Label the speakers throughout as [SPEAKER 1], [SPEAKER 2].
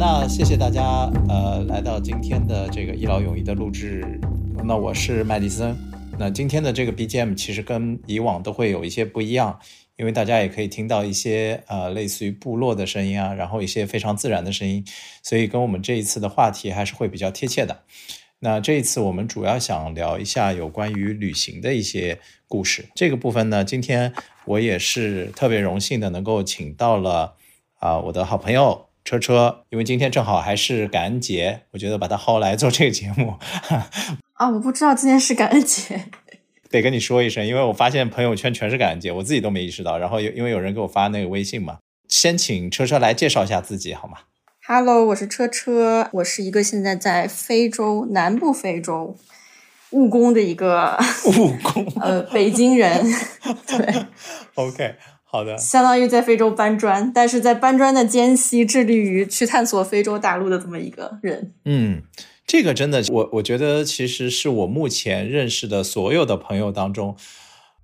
[SPEAKER 1] 那谢谢大家，呃，来到今天的这个一劳永逸的录制。那我是麦迪森。那今天的这个 BGM 其实跟以往都会有一些不一样，因为大家也可以听到一些呃类似于部落的声音啊，然后一些非常自然的声音，所以跟我们这一次的话题还是会比较贴切的。那这一次我们主要想聊一下有关于旅行的一些故事。这个部分呢，今天我也是特别荣幸的能够请到了啊我的好朋友。车车，因为今天正好还是感恩节，我觉得把他薅来做这个节目。
[SPEAKER 2] 啊，我不知道今天是感恩节，
[SPEAKER 1] 得跟你说一声，因为我发现朋友圈全是感恩节，我自己都没意识到。然后有因为有人给我发那个微信嘛，先请车车来介绍一下自己好吗
[SPEAKER 2] ？Hello，我是车车，我是一个现在在非洲南部非洲务工的一个
[SPEAKER 1] 务工，
[SPEAKER 2] 呃，北京人。对
[SPEAKER 1] ，OK。好的，
[SPEAKER 2] 相当于在非洲搬砖，但是在搬砖的间隙，致力于去探索非洲大陆的这么一个人。
[SPEAKER 1] 嗯，这个真的，我我觉得其实是我目前认识的所有的朋友当中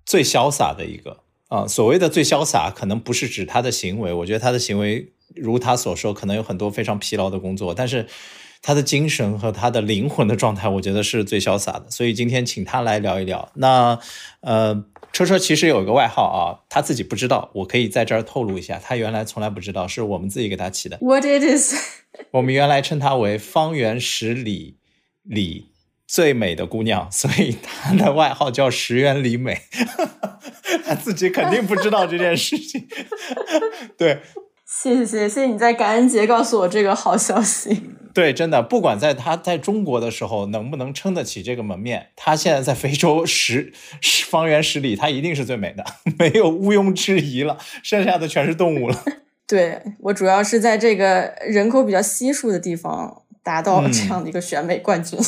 [SPEAKER 1] 最潇洒的一个啊。所谓的最潇洒，可能不是指他的行为，我觉得他的行为如他所说，可能有很多非常疲劳的工作，但是他的精神和他的灵魂的状态，我觉得是最潇洒的。所以今天请他来聊一聊。那呃。车车其实有一个外号啊，他自己不知道，我可以在这儿透露一下，他原来从来不知道，是我们自己给他起的。
[SPEAKER 2] What it is？
[SPEAKER 1] 我们原来称她为方圆十里里最美的姑娘，所以她的外号叫十元里美。她自己肯定不知道这件事情。对，
[SPEAKER 2] 谢谢谢谢你在感恩节告诉我这个好消息。
[SPEAKER 1] 对，真的，不管在他在中国的时候能不能撑得起这个门面，他现在在非洲十十方圆十里，他一定是最美的，没有毋庸置疑了。剩下的全是动物了。
[SPEAKER 2] 对我主要是在这个人口比较稀疏的地方达到了这样的一个选美冠军。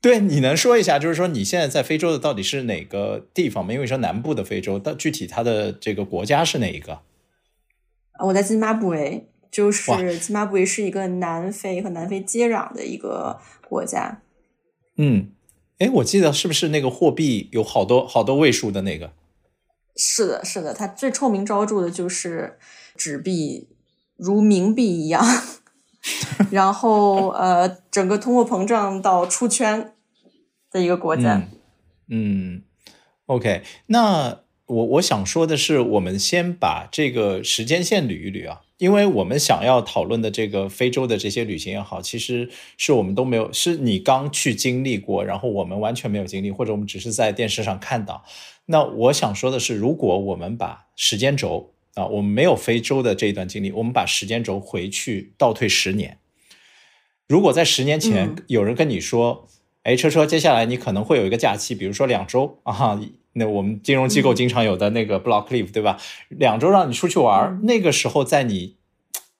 [SPEAKER 1] 对，你能说一下，就是说你现在在非洲的到底是哪个地方吗？因为说南部的非洲，但具体它的这个国家是哪一个？
[SPEAKER 2] 我在津巴布韦。就是津巴布韦是一个南非和南非接壤的一个国家。
[SPEAKER 1] 嗯，哎，我记得是不是那个货币有好多好多位数的那个？
[SPEAKER 2] 是的，是的，它最臭名昭著的就是纸币如冥币一样，然后呃，整个通货膨胀到出圈的一个国家。
[SPEAKER 1] 嗯，OK，那我我想说的是，我们先把这个时间线捋一捋啊。因为我们想要讨论的这个非洲的这些旅行也好，其实是我们都没有，是你刚去经历过，然后我们完全没有经历，或者我们只是在电视上看到。那我想说的是，如果我们把时间轴啊，我们没有非洲的这一段经历，我们把时间轴回去倒退十年，如果在十年前有人跟你说，哎，车车，接下来你可能会有一个假期，比如说两周啊。那我们金融机构经常有的那个 block leave，对吧？两周让你出去玩，那个时候在你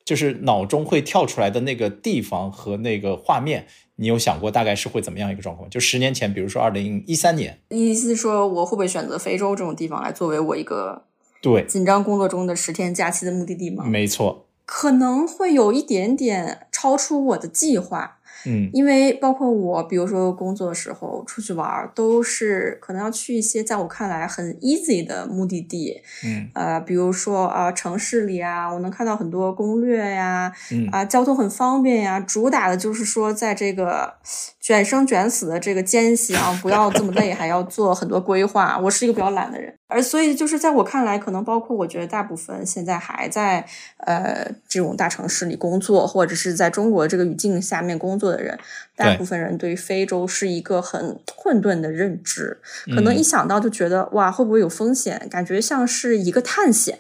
[SPEAKER 1] 就是脑中会跳出来的那个地方和那个画面，你有想过大概是会怎么样一个状况？就十年前，比如说二零一三年，
[SPEAKER 2] 意思是说我会不会选择非洲这种地方来作为我一个
[SPEAKER 1] 对
[SPEAKER 2] 紧张工作中的十天假期的目的地吗？
[SPEAKER 1] 没错，
[SPEAKER 2] 可能会有一点点超出我的计划。
[SPEAKER 1] 嗯，
[SPEAKER 2] 因为包括我，比如说工作的时候出去玩，都是可能要去一些在我看来很 easy 的目的地。
[SPEAKER 1] 嗯，
[SPEAKER 2] 呃，比如说啊，城市里啊，我能看到很多攻略呀，
[SPEAKER 1] 嗯
[SPEAKER 2] 啊，交通很方便呀，主打的就是说在这个卷生卷死的这个间隙啊，不要这么累，还要做很多规划。我是一个比较懒的人，而所以就是在我看来，可能包括我觉得大部分现在还在呃这种大城市里工作，或者是在中国这个语境下面工作。的人，大部分人对于非洲是一个很混沌的认知，可能一想到就觉得哇，会不会有风险？感觉像是一个探险，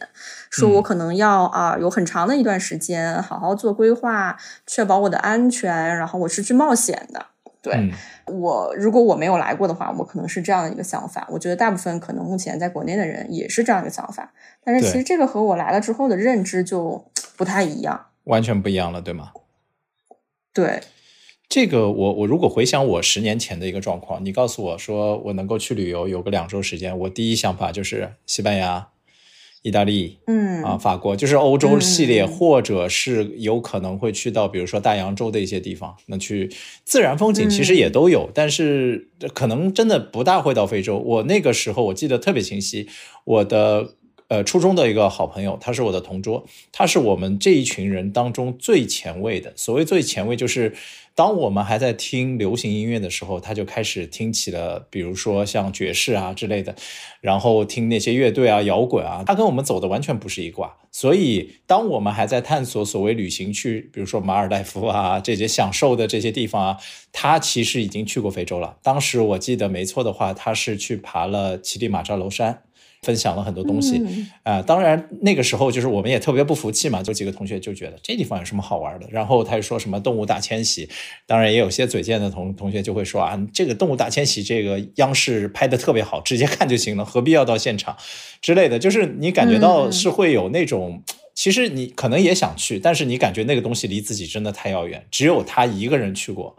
[SPEAKER 2] 说我可能要啊有很长的一段时间好好做规划，确保我的安全，然后我是去冒险的。对我，如果我没有来过的话，我可能是这样的一个想法。我觉得大部分可能目前在国内的人也是这样一个想法，但是其实这个和我来了之后的认知就不太一样，
[SPEAKER 1] 完全不一样了，对吗？
[SPEAKER 2] 对。
[SPEAKER 1] 这个我我如果回想我十年前的一个状况，你告诉我说我能够去旅游有个两周时间，我第一想法就是西班牙、意大利，
[SPEAKER 2] 嗯。
[SPEAKER 1] 啊法国，就是欧洲系列，或者是有可能会去到比如说大洋洲的一些地方，那去自然风景其实也都有，但是可能真的不大会到非洲。我那个时候我记得特别清晰，我的呃初中的一个好朋友，他是我的同桌，他是我们这一群人当中最前卫的。所谓最前卫，就是当我们还在听流行音乐的时候，他就开始听起了，比如说像爵士啊之类的，然后听那些乐队啊、摇滚啊，他跟我们走的完全不是一挂。所以，当我们还在探索所谓旅行去，比如说马尔代夫啊这些享受的这些地方啊，他其实已经去过非洲了。当时我记得没错的话，他是去爬了乞力马扎罗山。分享了很多东西，啊，当然那个时候就是我们也特别不服气嘛，就几个同学就觉得这地方有什么好玩的，然后他就说什么动物大迁徙，当然也有些嘴贱的同同学就会说啊，这个动物大迁徙这个央视拍的特别好，直接看就行了，何必要到现场之类的，就是你感觉到是会有那种，其实你可能也想去，但是你感觉那个东西离自己真的太遥远，只有他一个人去过，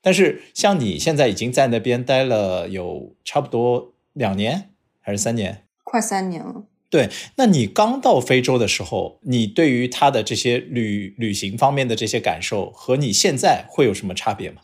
[SPEAKER 1] 但是像你现在已经在那边待了有差不多两年还是三年。
[SPEAKER 2] 快三年了。
[SPEAKER 1] 对，那你刚到非洲的时候，你对于他的这些旅旅行方面的这些感受，和你现在会有什么差别吗？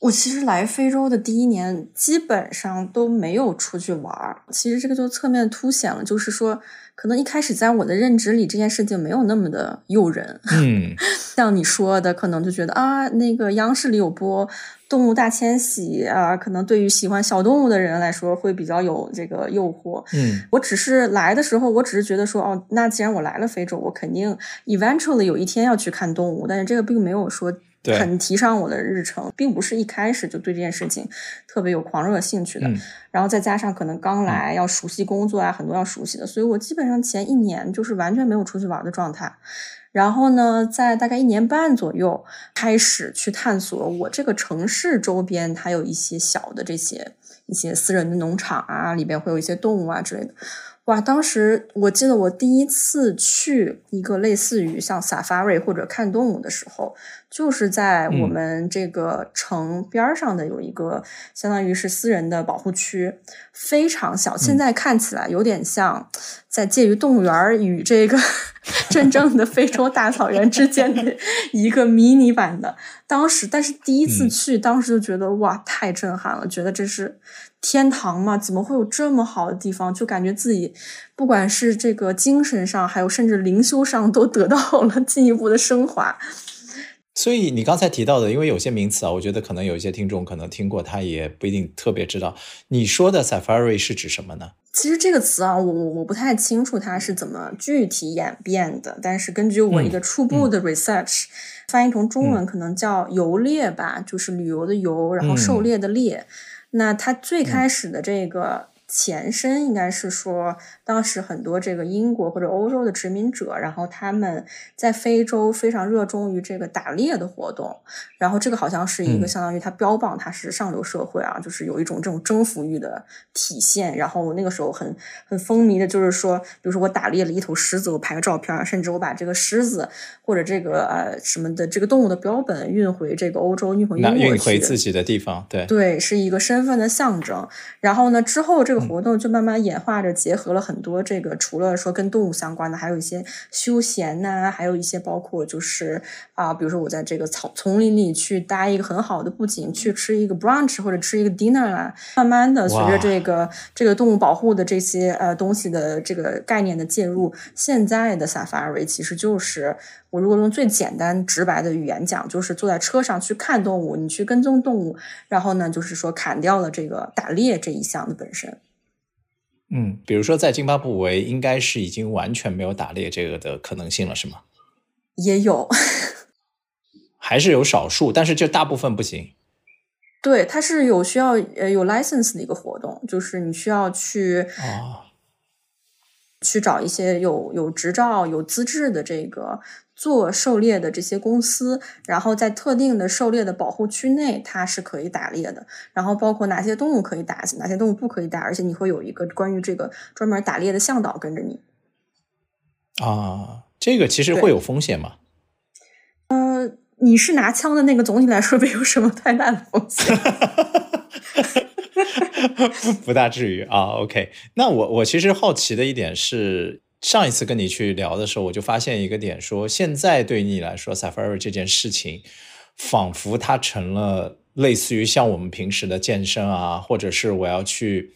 [SPEAKER 2] 我其实来非洲的第一年，基本上都没有出去玩儿。其实这个就侧面凸显了，就是说，可能一开始在我的认知里，这件事情没有那么的诱人。
[SPEAKER 1] 嗯，
[SPEAKER 2] 像你说的，可能就觉得啊，那个央视里有播。动物大迁徙啊，可能对于喜欢小动物的人来说会比较有这个诱惑。
[SPEAKER 1] 嗯，
[SPEAKER 2] 我只是来的时候，我只是觉得说，哦，那既然我来了非洲，我肯定 eventually 有一天要去看动物。但是这个并没有说很提上我的日程，并不是一开始就对这件事情特别有狂热兴趣的。然后再加上可能刚来要熟悉工作啊，很多要熟悉的，所以我基本上前一年就是完全没有出去玩的状态。然后呢，在大概一年半左右，开始去探索我这个城市周边，它有一些小的这些一些私人的农场啊，里边会有一些动物啊之类的。哇，当时我记得我第一次去一个类似于像 safari 或者看动物的时候，就是在我们这个城边上的有一个相当于是私人的保护区，非常小，现在看起来有点像在介于动物园与这个 真正的非洲大草原之间的 一个迷你版的。当时，但是第一次去，当时就觉得哇，太震撼了，觉得这是。天堂嘛，怎么会有这么好的地方？就感觉自己不管是这个精神上，还有甚至灵修上，都得到了 进一步的升华。
[SPEAKER 1] 所以你刚才提到的，因为有些名词啊，我觉得可能有一些听众可能听过，他也不一定特别知道。你说的 safari 是指什么呢？
[SPEAKER 2] 其实这个词啊，我我我不太清楚它是怎么具体演变的。但是根据我一个初步的 research，翻译成中文可能叫游猎吧，就是旅游的游，然后狩猎的猎。那它最开始的这个。前身应该是说，当时很多这个英国或者欧洲的殖民者，然后他们在非洲非常热衷于这个打猎的活动，然后这个好像是一个相当于他标榜他是上流社会啊，就是有一种这种征服欲的体现。然后那个时候很很风靡的就是说，比如说我打猎了一头狮子，我拍个照片，甚至我把这个狮子或者这个呃什么的这个动物的标本运回这个欧洲，运回英国去，
[SPEAKER 1] 运回自己的地方，对
[SPEAKER 2] 对，是一个身份的象征。然后呢，之后这个。活动就慢慢演化着，结合了很多这个，除了说跟动物相关的，还有一些休闲呐，还有一些包括就是啊，比如说我在这个草丛林里去搭一个很好的布景，去吃一个 brunch 或者吃一个 dinner 啊。慢慢的，随着这个这个动物保护的这些呃东西的这个概念的介入，现在的 safari 其实就是我如果用最简单直白的语言讲，就是坐在车上去看动物，你去跟踪动物，然后呢，就是说砍掉了这个打猎这一项的本身。
[SPEAKER 1] 嗯，比如说在津巴布韦，应该是已经完全没有打猎这个的可能性了，是吗？
[SPEAKER 2] 也有，
[SPEAKER 1] 还是有少数，但是就大部分不行。
[SPEAKER 2] 对，它是有需要呃有 license 的一个活动，就是你需要去
[SPEAKER 1] 哦，
[SPEAKER 2] 去找一些有有执照、有资质的这个。做狩猎的这些公司，然后在特定的狩猎的保护区内，它是可以打猎的。然后包括哪些动物可以打，哪些动物不可以打，而且你会有一个关于这个专门打猎的向导跟着你。
[SPEAKER 1] 啊，这个其实会有风险吗？
[SPEAKER 2] 呃，你是拿枪的那个，总体来说没有什么太大的风险。
[SPEAKER 1] 不大至于啊。OK，那我我其实好奇的一点是。上一次跟你去聊的时候，我就发现一个点，说现在对你来说，safari 这件事情，仿佛它成了类似于像我们平时的健身啊，或者是我要去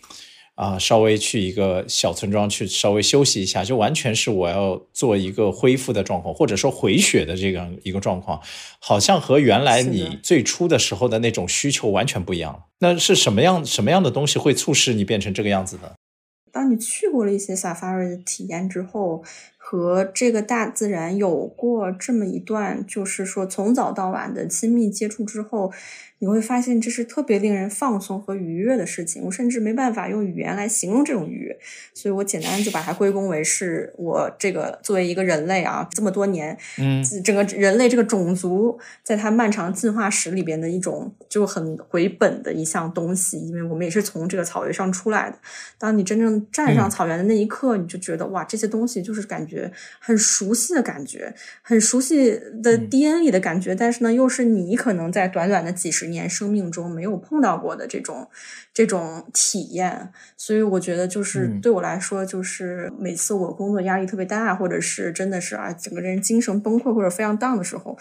[SPEAKER 1] 啊，稍微去一个小村庄去稍微休息一下，就完全是我要做一个恢复的状况，或者说回血的这样一个状况，好像和原来你最初的时候的那种需求完全不一样了。那是什么样什么样的东西会促使你变成这个样子呢？
[SPEAKER 2] 当你去过了一些 safari 的体验之后。和这个大自然有过这么一段，就是说从早到晚的亲密接触之后。你会发现这是特别令人放松和愉悦的事情，我甚至没办法用语言来形容这种愉悦，所以我简单就把它归功为是我这个作为一个人类啊，这么多年，
[SPEAKER 1] 嗯，
[SPEAKER 2] 整个人类这个种族在它漫长进化史里边的一种就很回本的一项东西，因为我们也是从这个草原上出来的。当你真正站上草原的那一刻，你就觉得哇，这些东西就是感觉很熟悉的感觉，很熟悉的 DNA 里的感觉，但是呢，又是你可能在短短的几十年。年生命中没有碰到过的这种这种体验，所以我觉得就是对我来说，就是每次我工作压力特别大，或者是真的是啊，整个人精神崩溃或者非常 down 的时候，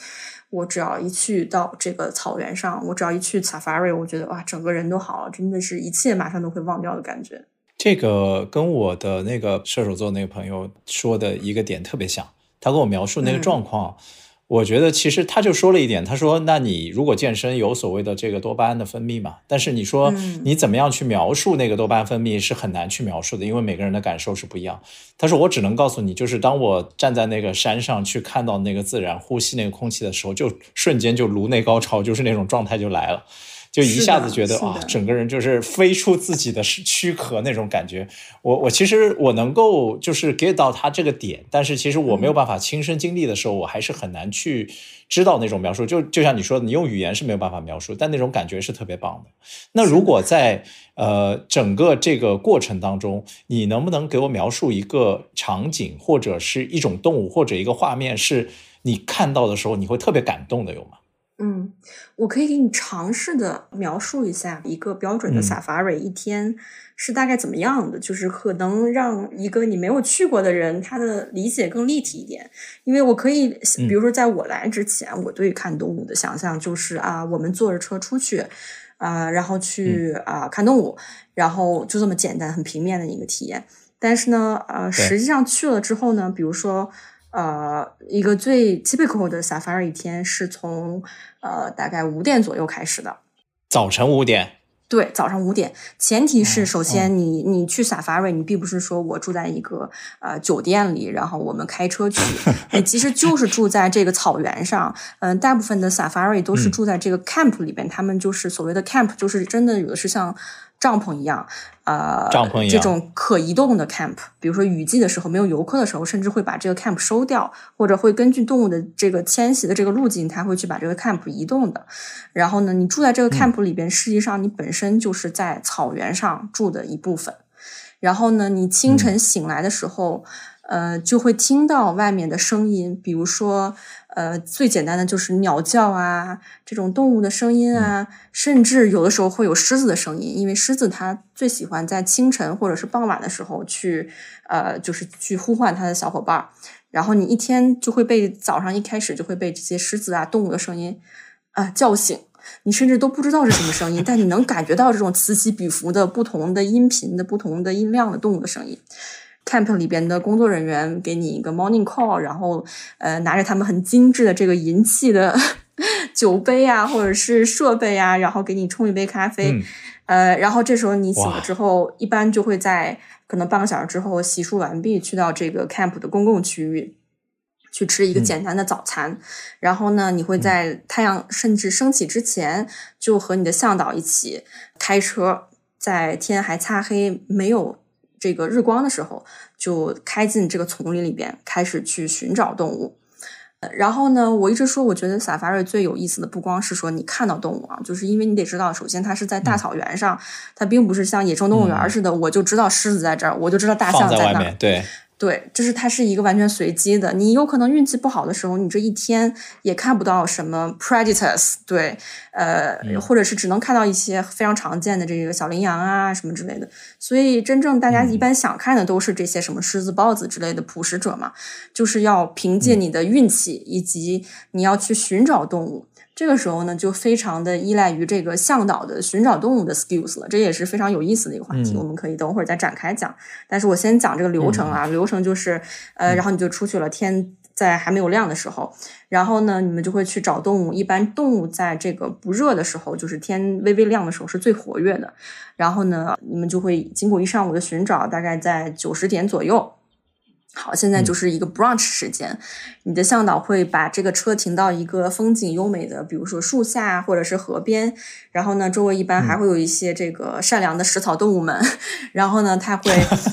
[SPEAKER 2] 我只要一去到这个草原上，我只要一去 safari，我觉得哇，整个人都好了，真的是一切马上都会忘掉的感觉。
[SPEAKER 1] 这个跟我的那个射手座那个朋友说的一个点特别像，他跟我描述那个状况。我觉得其实他就说了一点，他说：“那你如果健身有所谓的这个多巴胺的分泌嘛？但是你说你怎么样去描述那个多巴胺分泌是很难去描述的，因为每个人的感受是不一样。”他说：“我只能告诉你，就是当我站在那个山上去看到那个自然，呼吸那个空气的时候，就瞬间就颅内高潮，就是那种状态就来了。”就一下子觉得啊，整个人就是飞出自己的躯壳那种感觉。我我其实我能够就是 get 到他这个点，但是其实我没有办法亲身经历的时候，我还是很难去知道那种描述。就就像你说的，你用语言是没有办法描述，但那种感觉是特别棒的。那如果在呃整个这个过程当中，你能不能给我描述一个场景，或者是一种动物，或者一个画面，是你看到的时候你会特别感动的，有吗？
[SPEAKER 2] 嗯，我可以给你尝试的描述一下一个标准的 safari 一天是大概怎么样的，就是可能让一个你没有去过的人他的理解更立体一点。因为我可以，比如说在我来之前，我对看动物的想象就是啊，我们坐着车出去啊，然后去啊看动物，然后就这么简单很平面的一个体验。但是呢，呃，实际上去了之后呢，比如说。呃，一个最 typical 的 safari 一天是从呃大概五点左右开始的，
[SPEAKER 1] 早晨五点。
[SPEAKER 2] 对，早上五点。前提是，首先你你去 safari，你并不是说我住在一个呃酒店里，然后我们开车去，你其实就是住在这个草原上。嗯，大部分的 safari 都是住在这个 camp 里边，他们就是所谓的 camp，就是真的有的是像。帐篷一样，呃，
[SPEAKER 1] 帐篷一样，
[SPEAKER 2] 这种可移动的 camp，比如说雨季的时候没有游客的时候，甚至会把这个 camp 收掉，或者会根据动物的这个迁徙的这个路径，它会去把这个 camp 移动的。然后呢，你住在这个 camp 里边，实际上你本身就是在草原上住的一部分。然后呢，你清晨醒来的时候。呃，就会听到外面的声音，比如说，呃，最简单的就是鸟叫啊，这种动物的声音啊，甚至有的时候会有狮子的声音，因为狮子它最喜欢在清晨或者是傍晚的时候去，呃，就是去呼唤它的小伙伴然后你一天就会被早上一开始就会被这些狮子啊、动物的声音啊叫醒，你甚至都不知道是什么声音，但你能感觉到这种此起彼伏的不同的音频的不同的音量的动物的声音。Camp 里边的工作人员给你一个 morning call，然后呃拿着他们很精致的这个银器的 酒杯啊，或者是设备啊，然后给你冲一杯咖啡，呃，然后这时候你醒了之后，一般就会在可能半个小时之后洗漱完毕，去到这个 camp 的公共区域去吃一个简单的早餐，然后呢，你会在太阳甚至升起之前，就和你的向导一起开车，在天还擦黑没有。这个日光的时候，就开进这个丛林里边，开始去寻找动物。然后呢，我一直说，我觉得 safari 最有意思的不光是说你看到动物啊，就是因为你得知道，首先它是在大草原上，它并不是像野生动物园似的，我就知道狮子在这儿，我就知道大象
[SPEAKER 1] 在
[SPEAKER 2] 那。
[SPEAKER 1] 对。
[SPEAKER 2] 对，就是它是一个完全随机的。你有可能运气不好的时候，你这一天也看不到什么 predators，对，呃，或者是只能看到一些非常常见的这个小羚羊啊什么之类的。所以，真正大家一般想看的都是这些什么狮子、豹子之类的捕食者嘛，就是要凭借你的运气以及你要去寻找动物。这个时候呢，就非常的依赖于这个向导的寻找动物的 skills 了，这也是非常有意思的一个话题，我们可以等会儿再展开讲。但是我先讲这个流程啊，流程就是，呃，然后你就出去了，天在还没有亮的时候，然后呢，你们就会去找动物。一般动物在这个不热的时候，就是天微微亮的时候是最活跃的。然后呢，你们就会经过一上午的寻找，大概在九十点左右。好，现在就是一个 brunch 时间，你的向导会把这个车停到一个风景优美的，比如说树下或者是河边，然后呢，周围一般还会有一些这个善良的食草动物们，然后呢，他会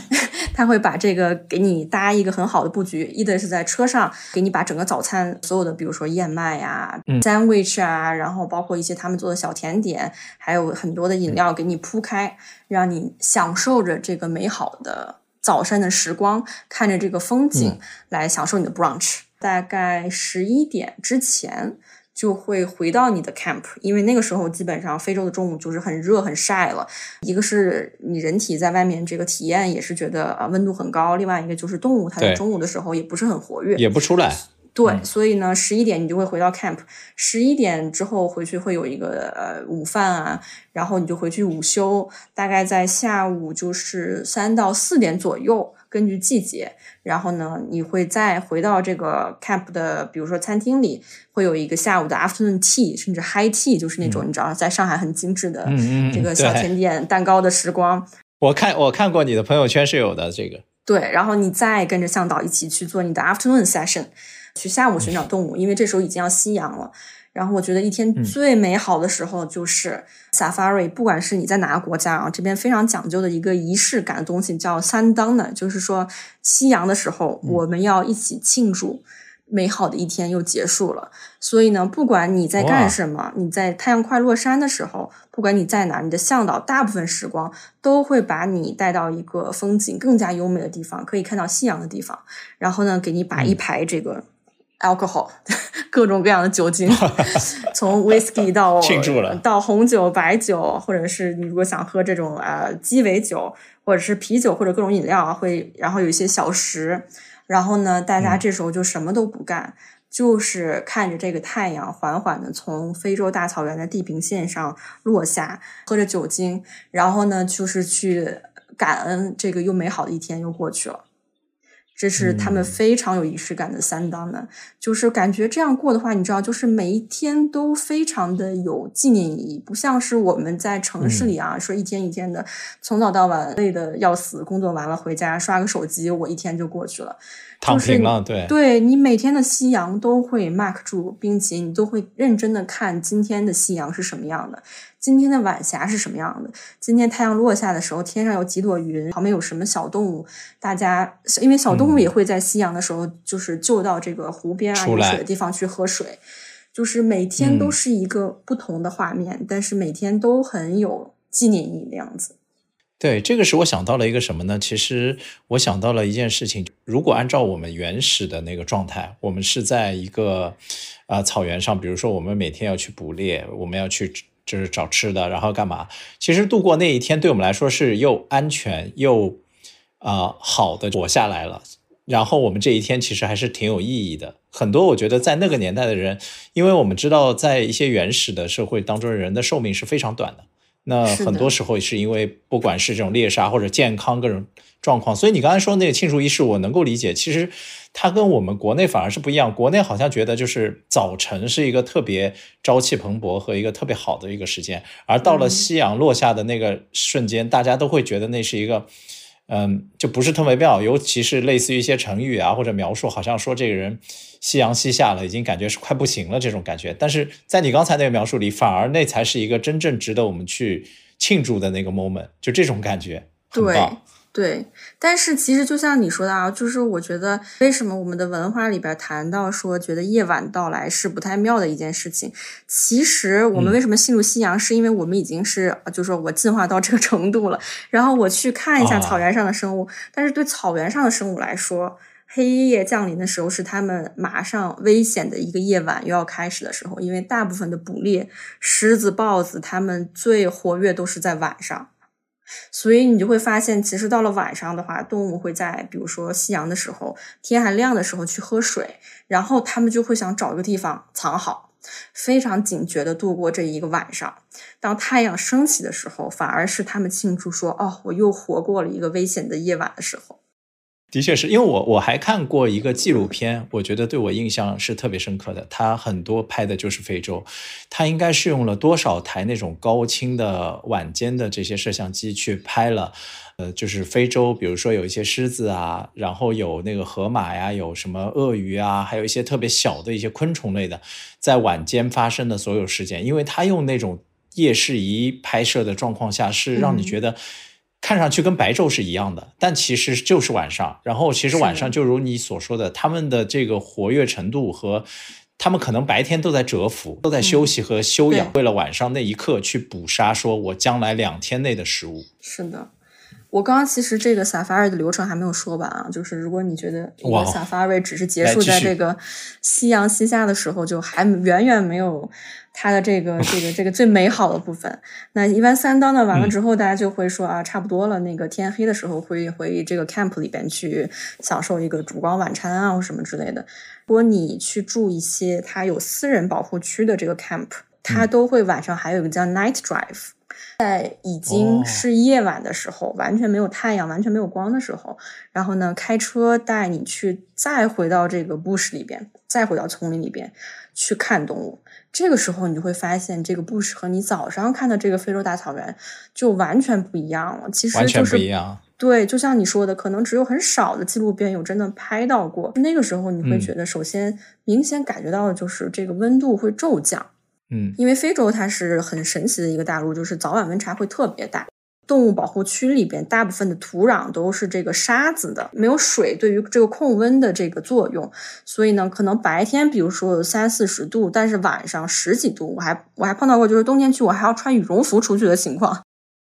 [SPEAKER 2] 他会把这个给你搭一个很好的布局，一的是在车上给你把整个早餐所有的，比如说燕麦呀、sandwich 啊，然后包括一些他们做的小甜点，还有很多的饮料给你铺开，让你享受着这个美好的。早上的时光，看着这个风景来享受你的 brunch。大概十一点之前就会回到你的 camp，因为那个时候基本上非洲的中午就是很热很晒了。一个是你人体在外面这个体验也是觉得啊温度很高，另外一个就是动物它在中午的时候也不是很活跃，
[SPEAKER 1] 也不出来。
[SPEAKER 2] 对，所以呢，十一点你就会回到 camp，十一点之后回去会有一个呃午饭啊，然后你就回去午休，大概在下午就是三到四点左右，根据季节，然后呢，你会再回到这个 camp 的，比如说餐厅里，会有一个下午的 afternoon tea，甚至 high tea，就是那种你知道，在上海很精致的这个小甜点、蛋糕的时光。
[SPEAKER 1] 我看我看过你的朋友圈是有的这个。
[SPEAKER 2] 对，然后你再跟着向导一起去做你的 afternoon session。去下午寻找动物，因为这时候已经要夕阳了。然后我觉得一天最美好的时候就是 safari，不管是你在哪个国家啊，这边非常讲究的一个仪式感的东西叫 sundown，就是说夕阳的时候我们要一起庆祝美好的一天又结束了。所以呢，不管你在干什么，你在太阳快落山的时候，不管你在哪，你的向导大部分时光都会把你带到一个风景更加优美的地方，可以看到夕阳的地方。然后呢，给你摆一排这个。Alcohol，各种各样的酒精，从 whisky 到
[SPEAKER 1] 庆祝了，
[SPEAKER 2] 到红酒、白酒，或者是你如果想喝这种呃鸡尾酒，或者是啤酒，或者各种饮料啊，会然后有一些小食，然后呢，大家这时候就什么都不干，就是看着这个太阳缓缓的从非洲大草原的地平线上落下，喝着酒精，然后呢，就是去感恩这个又美好的一天又过去了。这是他们非常有仪式感的三当的，就是感觉这样过的话，你知道，就是每一天都非常的有纪念意义，不像是我们在城市里啊，说一天一天的从早到晚累的要死，工作完了回家刷个手机，我一天就过去了。
[SPEAKER 1] 躺平了，对，
[SPEAKER 2] 对你每天的夕阳都会 mark 住，并且你都会认真的看今天的夕阳是什么样的，今天的晚霞是什么样的，今天太阳落下的时候天上有几朵云，旁边有什么小动物，大家因为小动物也会在夕阳的时候就是就到这个湖边啊有水的地方去喝水，就是每天都是一个不同的画面，但是每天都很有纪念意义的样子。
[SPEAKER 1] 对，这个是我想到了一个什么呢？其实我想到了一件事情，如果按照我们原始的那个状态，我们是在一个啊草原上，比如说我们每天要去捕猎，我们要去就是找吃的，然后干嘛？其实度过那一天对我们来说是又安全又啊好的活下来了。然后我们这一天其实还是挺有意义的。很多我觉得在那个年代的人，因为我们知道在一些原始的社会当中，人的寿命是非常短的。那很多时候是因为不管是这种猎杀或者健康各种状况，所以你刚才说那个庆祝仪式，我能够理解。其实它跟我们国内反而是不一样。国内好像觉得就是早晨是一个特别朝气蓬勃和一个特别好的一个时间，而到了夕阳落下的那个瞬间，大家都会觉得那是一个。嗯，就不是特别妙，尤其是类似于一些成语啊或者描述，好像说这个人夕阳西下了，已经感觉是快不行了这种感觉。但是在你刚才那个描述里，反而那才是一个真正值得我们去庆祝的那个 moment，就这种感觉，
[SPEAKER 2] 对。对，但是其实就像你说的啊，就是我觉得为什么我们的文化里边谈到说，觉得夜晚到来是不太妙的一件事情。其实我们为什么进入夕阳，是因为我们已经是，就是说我进化到这个程度了。然后我去看一下草原上的生物，但是对草原上的生物来说，黑夜降临的时候是他们马上危险的一个夜晚又要开始的时候，因为大部分的捕猎狮子、豹子，它们最活跃都是在晚上。所以你就会发现，其实到了晚上的话，动物会在比如说夕阳的时候，天还亮的时候去喝水，然后它们就会想找一个地方藏好，非常警觉的度过这一个晚上。当太阳升起的时候，反而是他们庆祝说：“哦，我又活过了一个危险的夜晚”的时候。
[SPEAKER 1] 的确是因为我我还看过一个纪录片，我觉得对我印象是特别深刻的。他很多拍的就是非洲，他应该是用了多少台那种高清的晚间的这些摄像机去拍了，呃，就是非洲，比如说有一些狮子啊，然后有那个河马呀，有什么鳄鱼啊，还有一些特别小的一些昆虫类的，在晚间发生的所有事件，因为他用那种夜视仪拍摄的状况下，是让你觉得。看上去跟白昼是一样的，但其实就是晚上。然后其实晚上就如你所说的，他们的这个活跃程度和他们可能白天都在蛰伏、都在休息和休养，为了晚上那一刻去捕杀，说我将来两天内的食物。
[SPEAKER 2] 是的。我刚刚其实这个 Safari 的流程还没有说完啊，就是如果你觉得一个 Safari 只是结束在这个夕阳西下的时候，就还远远没有它的这个这个这个最美好的部分。那一般三刀呢完了之后，大家就会说啊，差不多了，那个天黑的时候会回这个 camp 里边去享受一个烛光晚餐啊，或什么之类的。如果你去住一些它有私人保护区的这个 camp，它都会晚上还有一个叫 night drive。在已经是夜晚的时候，完全没有太阳、完全没有光的时候，然后呢，开车带你去，再回到这个 bush 里边，再回到丛林里边去看动物。这个时候，你就会发现，这个 bush 和你早上看的这个非洲大草原就完全不一样了。其实就是
[SPEAKER 1] 不一样。
[SPEAKER 2] 对，就像你说的，可能只有很少的纪录片有真的拍到过。那个时候，你会觉得，首先明显感觉到的就是这个温度会骤降。
[SPEAKER 1] 嗯，嗯
[SPEAKER 2] 因为非洲它是很神奇的一个大陆，就是早晚温差会特别大。动物保护区里边大部分的土壤都是这个沙子的，没有水对于这个控温的这个作用，所以呢，可能白天比如说有三四十度，但是晚上十几度。我还我还碰到过，就是冬天去我还要穿羽绒服出去的情况。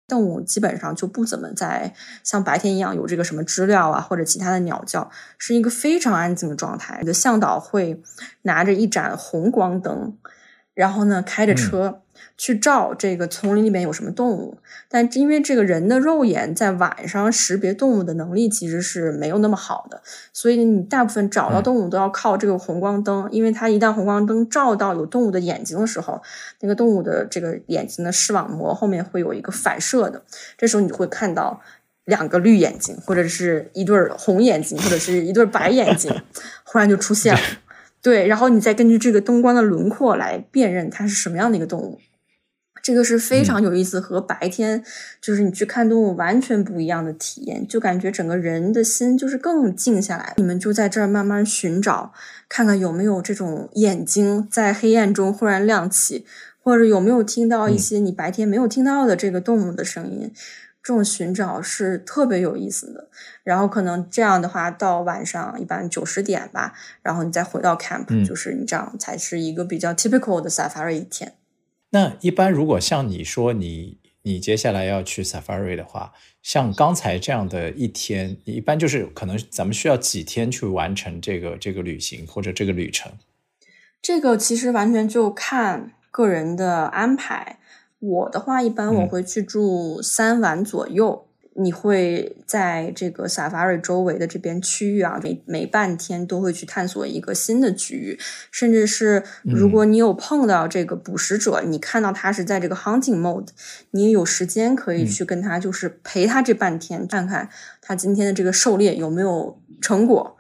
[SPEAKER 2] 动物基本上就不怎么在像白天一样有这个什么知了啊或者其他的鸟叫，是一个非常安静的状态。你的向导会拿着一盏红光灯。然后呢，开着车去照这个丛林里面有什么动物，但因为这个人的肉眼在晚上识别动物的能力其实是没有那么好的，所以你大部分找到动物都要靠这个红光灯，因为它一旦红光灯照到有动物的眼睛的时候，那个动物的这个眼睛的视网膜后面会有一个反射的，这时候你会看到两个绿眼睛，或者是一对红眼睛，或者是一对白眼睛，忽然就出现了。对，然后你再根据这个灯光的轮廓来辨认它是什么样的一个动物，这个是非常有意思，和白天就是你去看动物完全不一样的体验，就感觉整个人的心就是更静下来。你们就在这儿慢慢寻找，看看有没有这种眼睛在黑暗中忽然亮起，或者有没有听到一些你白天没有听到的这个动物的声音。这种寻找是特别有意思的，然后可能这样的话，到晚上一般九十点吧，然后你再回到 camp，就是你这样才是一个比较 typical 的 safari 一天。
[SPEAKER 1] 那一般如果像你说你你接下来要去 safari 的话，像刚才这样的一天，你一般就是可能咱们需要几天去完成这个这个旅行或者这个旅程？
[SPEAKER 2] 这个其实完全就看个人的安排。我的话，一般我会去住三晚左右。你会在这个 Safari 周围的这边区域啊，每每半天都会去探索一个新的区域，甚至是如果你有碰到这个捕食者，你看到他是在这个 hunting mode，你也有时间可以去跟他就是陪他这半天，看看他今天的这个狩猎有没有成果。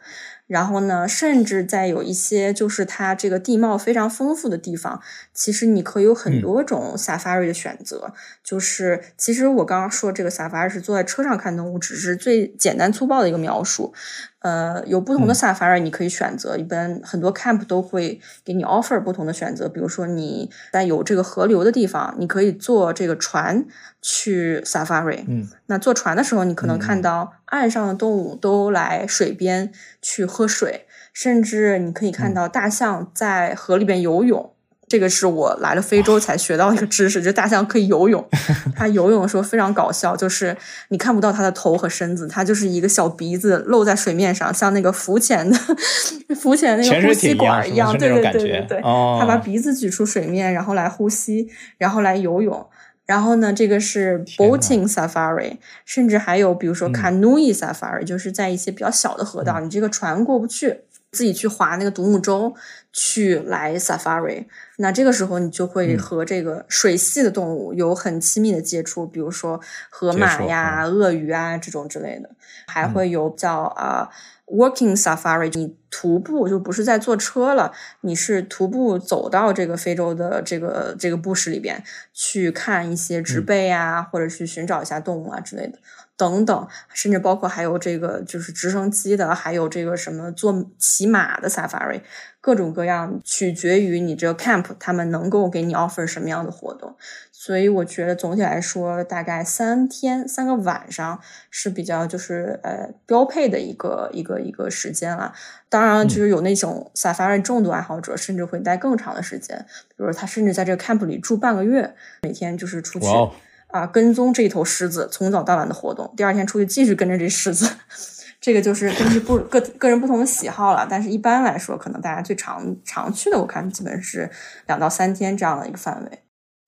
[SPEAKER 2] 然后呢，甚至在有一些就是它这个地貌非常丰富的地方，其实你可以有很多种 safari 的选择。就是其实我刚刚说这个 safari 是坐在车上看动物，只是最简单粗暴的一个描述。呃，有不同的 safari 你可以选择，一般很多 camp 都会给你 offer 不同的选择。比如说你在有这个河流的地方，你可以坐这个船去 safari。
[SPEAKER 1] 嗯，
[SPEAKER 2] 那坐船的时候，你可能看到岸上的动物都来水边去喝水，甚至你可以看到大象在河里边游泳。这个是我来了非洲才学到一个知识，就大象可以游泳。它游泳的时候非常搞笑，就是你看不到它的头和身子，它就是一个小鼻子露在水面上，像那个浮潜的 浮潜那个呼吸管
[SPEAKER 1] 一
[SPEAKER 2] 样。对对对对对，它把鼻子举出水面，然后来呼吸，然后来游泳。然后呢，这个是 boating safari，甚至还有比如说 canoe safari，就是在一些比较小的河道，你这个船过不去。自己去划那个独木舟去来 safari。那这个时候你就会和这个水系的动物有很亲密的接触，比如说河马呀、鳄鱼啊这种之类的，还会有叫啊。Walking safari，你徒步就不是在坐车了，你是徒步走到这个非洲的这个这个布什里边去看一些植被啊，或者去寻找一下动物啊之类的，等等，甚至包括还有这个就是直升机的，还有这个什么坐骑马的 safari，各种各样，取决于你这个 camp 他们能够给你 offer 什么样的活动。所以我觉得总体来说，大概三天三个晚上是比较就是呃标配的一个一个一个时间了。当然，就是有那种 safari 重度爱好者，甚至会待更长的时间，比如他甚至在这个 camp 里住半个月，每天就是出去啊跟踪这一头狮子，从早到晚的活动。第二天出去继续跟着这狮子。这个就是根据不个个人不同的喜好了。但是一般来说，可能大家最常常去的，我看基本是两到三天这样的一个范围。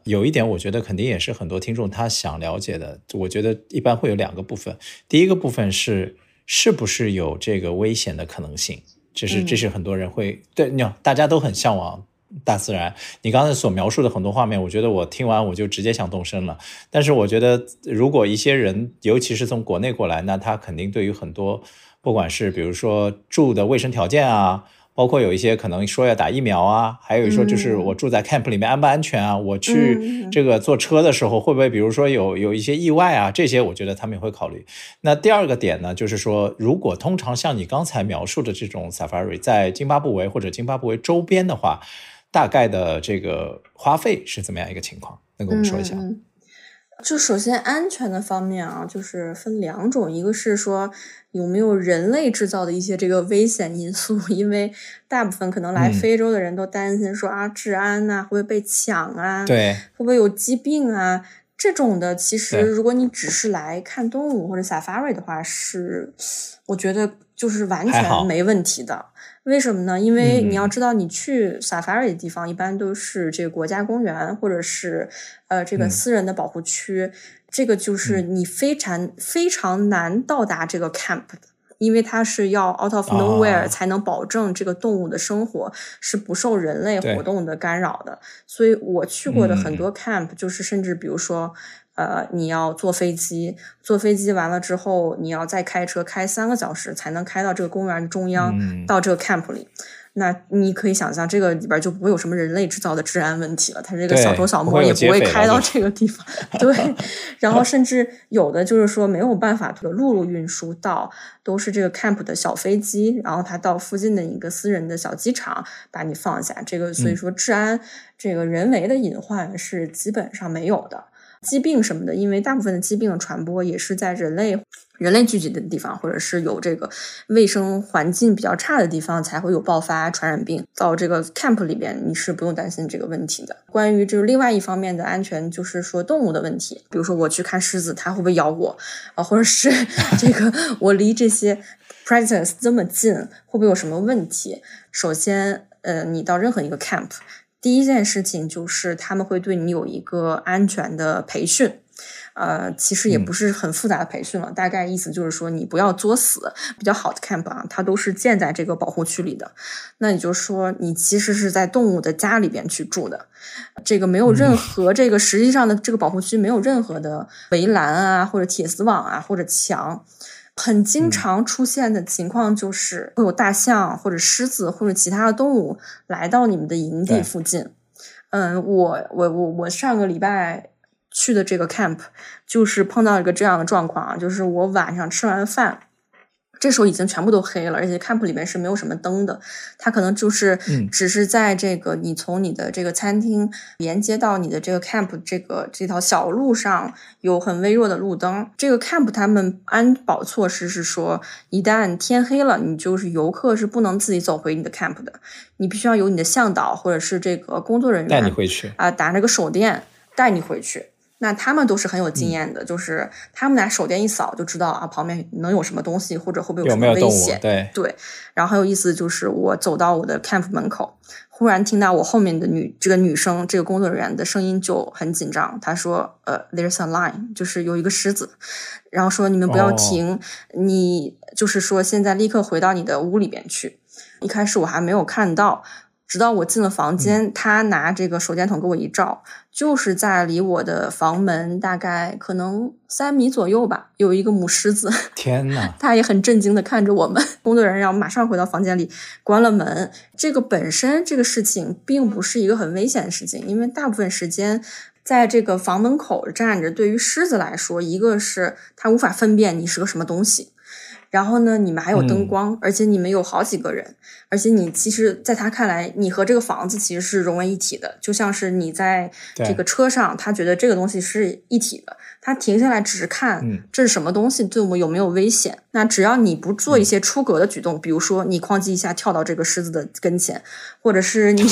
[SPEAKER 1] 有一点，我觉得肯定也是很多听众他想了解的。我觉得一般会有两个部分。第一个部分是是不是有这个危险的可能性，这是这是很多人会对，你大家都很向往大自然。你刚才所描述的很多画面，我觉得我听完我就直接想动身了。但是我觉得，如果一些人，尤其是从国内过来，那他肯定对于很多，不管是比如说住的卫生条件啊。包括有一些可能说要打疫苗啊，还有说就是我住在 camp 里面安不安全啊？我去这个坐车的时候会不会比如说有有一些意外啊？这些我觉得他们也会考虑。那第二个点呢，就是说如果通常像你刚才描述的这种 safari 在津巴布韦或者津巴布韦周边的话，大概的这个花费是怎么样一个情况？能跟我们说一下？
[SPEAKER 2] 就首先安全的方面啊，就是分两种，一个是说有没有人类制造的一些这个危险因素，因为大部分可能来非洲的人都担心说啊，治安呐会不会被抢啊，
[SPEAKER 1] 对，
[SPEAKER 2] 会不会有疾病啊这种的。其实如果你只是来看动物或者 safari 的话，是我觉得就是完全没问题的。为什么呢？因为你要知道，你去 safari 的地方一般都是这个国家公园或者是呃这个私人的保护区，这个就是你非常非常难到达这个 camp 的，因为它是要 out of nowhere 才能保证这个动物的生活是不受人类活动的干扰的。所以我去过的很多 camp 就是甚至比如说。呃，你要坐飞机，坐飞机完了之后，你要再开车开三个小时才能开到这个公园中央，到这个 camp 里。那你可以想象，这个里边就不会有什么人类制造的治安问题了。它这个小偷小摸也不会开到这个地方。对，然后甚至有的就是说没有办法的陆路运输到，都是这个 camp 的小飞机，然后它到附近的一个私人的小机场把你放下。这个所以说治安这个人为的隐患是基本上没有的。疾病什么的，因为大部分的疾病的传播也是在人类人类聚集的地方，或者是有这个卫生环境比较差的地方才会有爆发传染病。到这个 camp 里边，你是不用担心这个问题的。关于就是另外一方面的安全，就是说动物的问题，比如说我去看狮子，它会不会咬我啊？或者是 这个我离这些 presence 这么近，会不会有什么问题？首先，呃，你到任何一个 camp。第一件事情就是他们会对你有一个安全的培训，呃，其实也不是很复杂的培训了，大概意思就是说你不要作死。比较好的 camp 啊，它都是建在这个保护区里的，那也就是说你其实是在动物的家里边去住的，这个没有任何这个实际上的这个保护区没有任何的围栏啊，或者铁丝网啊，或者墙。很经常出现的情况就是会有大象或者狮子或者其他的动物来到你们的营地附近。嗯，我我我我上个礼拜去的这个 camp 就是碰到一个这样的状况啊，就是我晚上吃完饭。这时候已经全部都黑了，而且 camp 里面是没有什么灯的，它可能就是只是在这个你从你的这个餐厅连接到你的这个 camp 这个这条小路上有很微弱的路灯。这个 camp 他们安保措施是说，一旦天黑了，你就是游客是不能自己走回你的 camp 的，你必须要有你的向导或者是这个工作人员
[SPEAKER 1] 带你回去
[SPEAKER 2] 啊，打那个手电带你回去。那他们都是很有经验的，就是他们拿手电一扫就知道啊，旁边能有什么东西，或者会不会有什么危险。
[SPEAKER 1] 对
[SPEAKER 2] 对。然后很有意思，就是我走到我的 camp 门口，忽然听到我后面的女这个女生，这个工作人员的声音就很紧张。她说：“呃，there's a line，就是有一个狮子。”然后说：“你们不要停，你就是说现在立刻回到你的屋里边去。”一开始我还没有看到。直到我进了房间，他拿这个手电筒给我一照，就是在离我的房门大概可能三米左右吧，有一个母狮子。
[SPEAKER 1] 天呐，
[SPEAKER 2] 他也很震惊的看着我们，工作人员让我马上回到房间里关了门。这个本身这个事情并不是一个很危险的事情，因为大部分时间在这个房门口站着，对于狮子来说，一个是它无法分辨你是个什么东西。然后呢，你们还有灯光，而且你们有好几个人，而且你其实，在他看来，你和这个房子其实是融为一体的，就像是你在这个车上，他觉得这个东西是一体的，他停下来只是看这是什么东西，对我们有没有危险。那只要你不做一些出格的举动，比如说你哐叽一下跳到这个狮子的跟前，或者是你，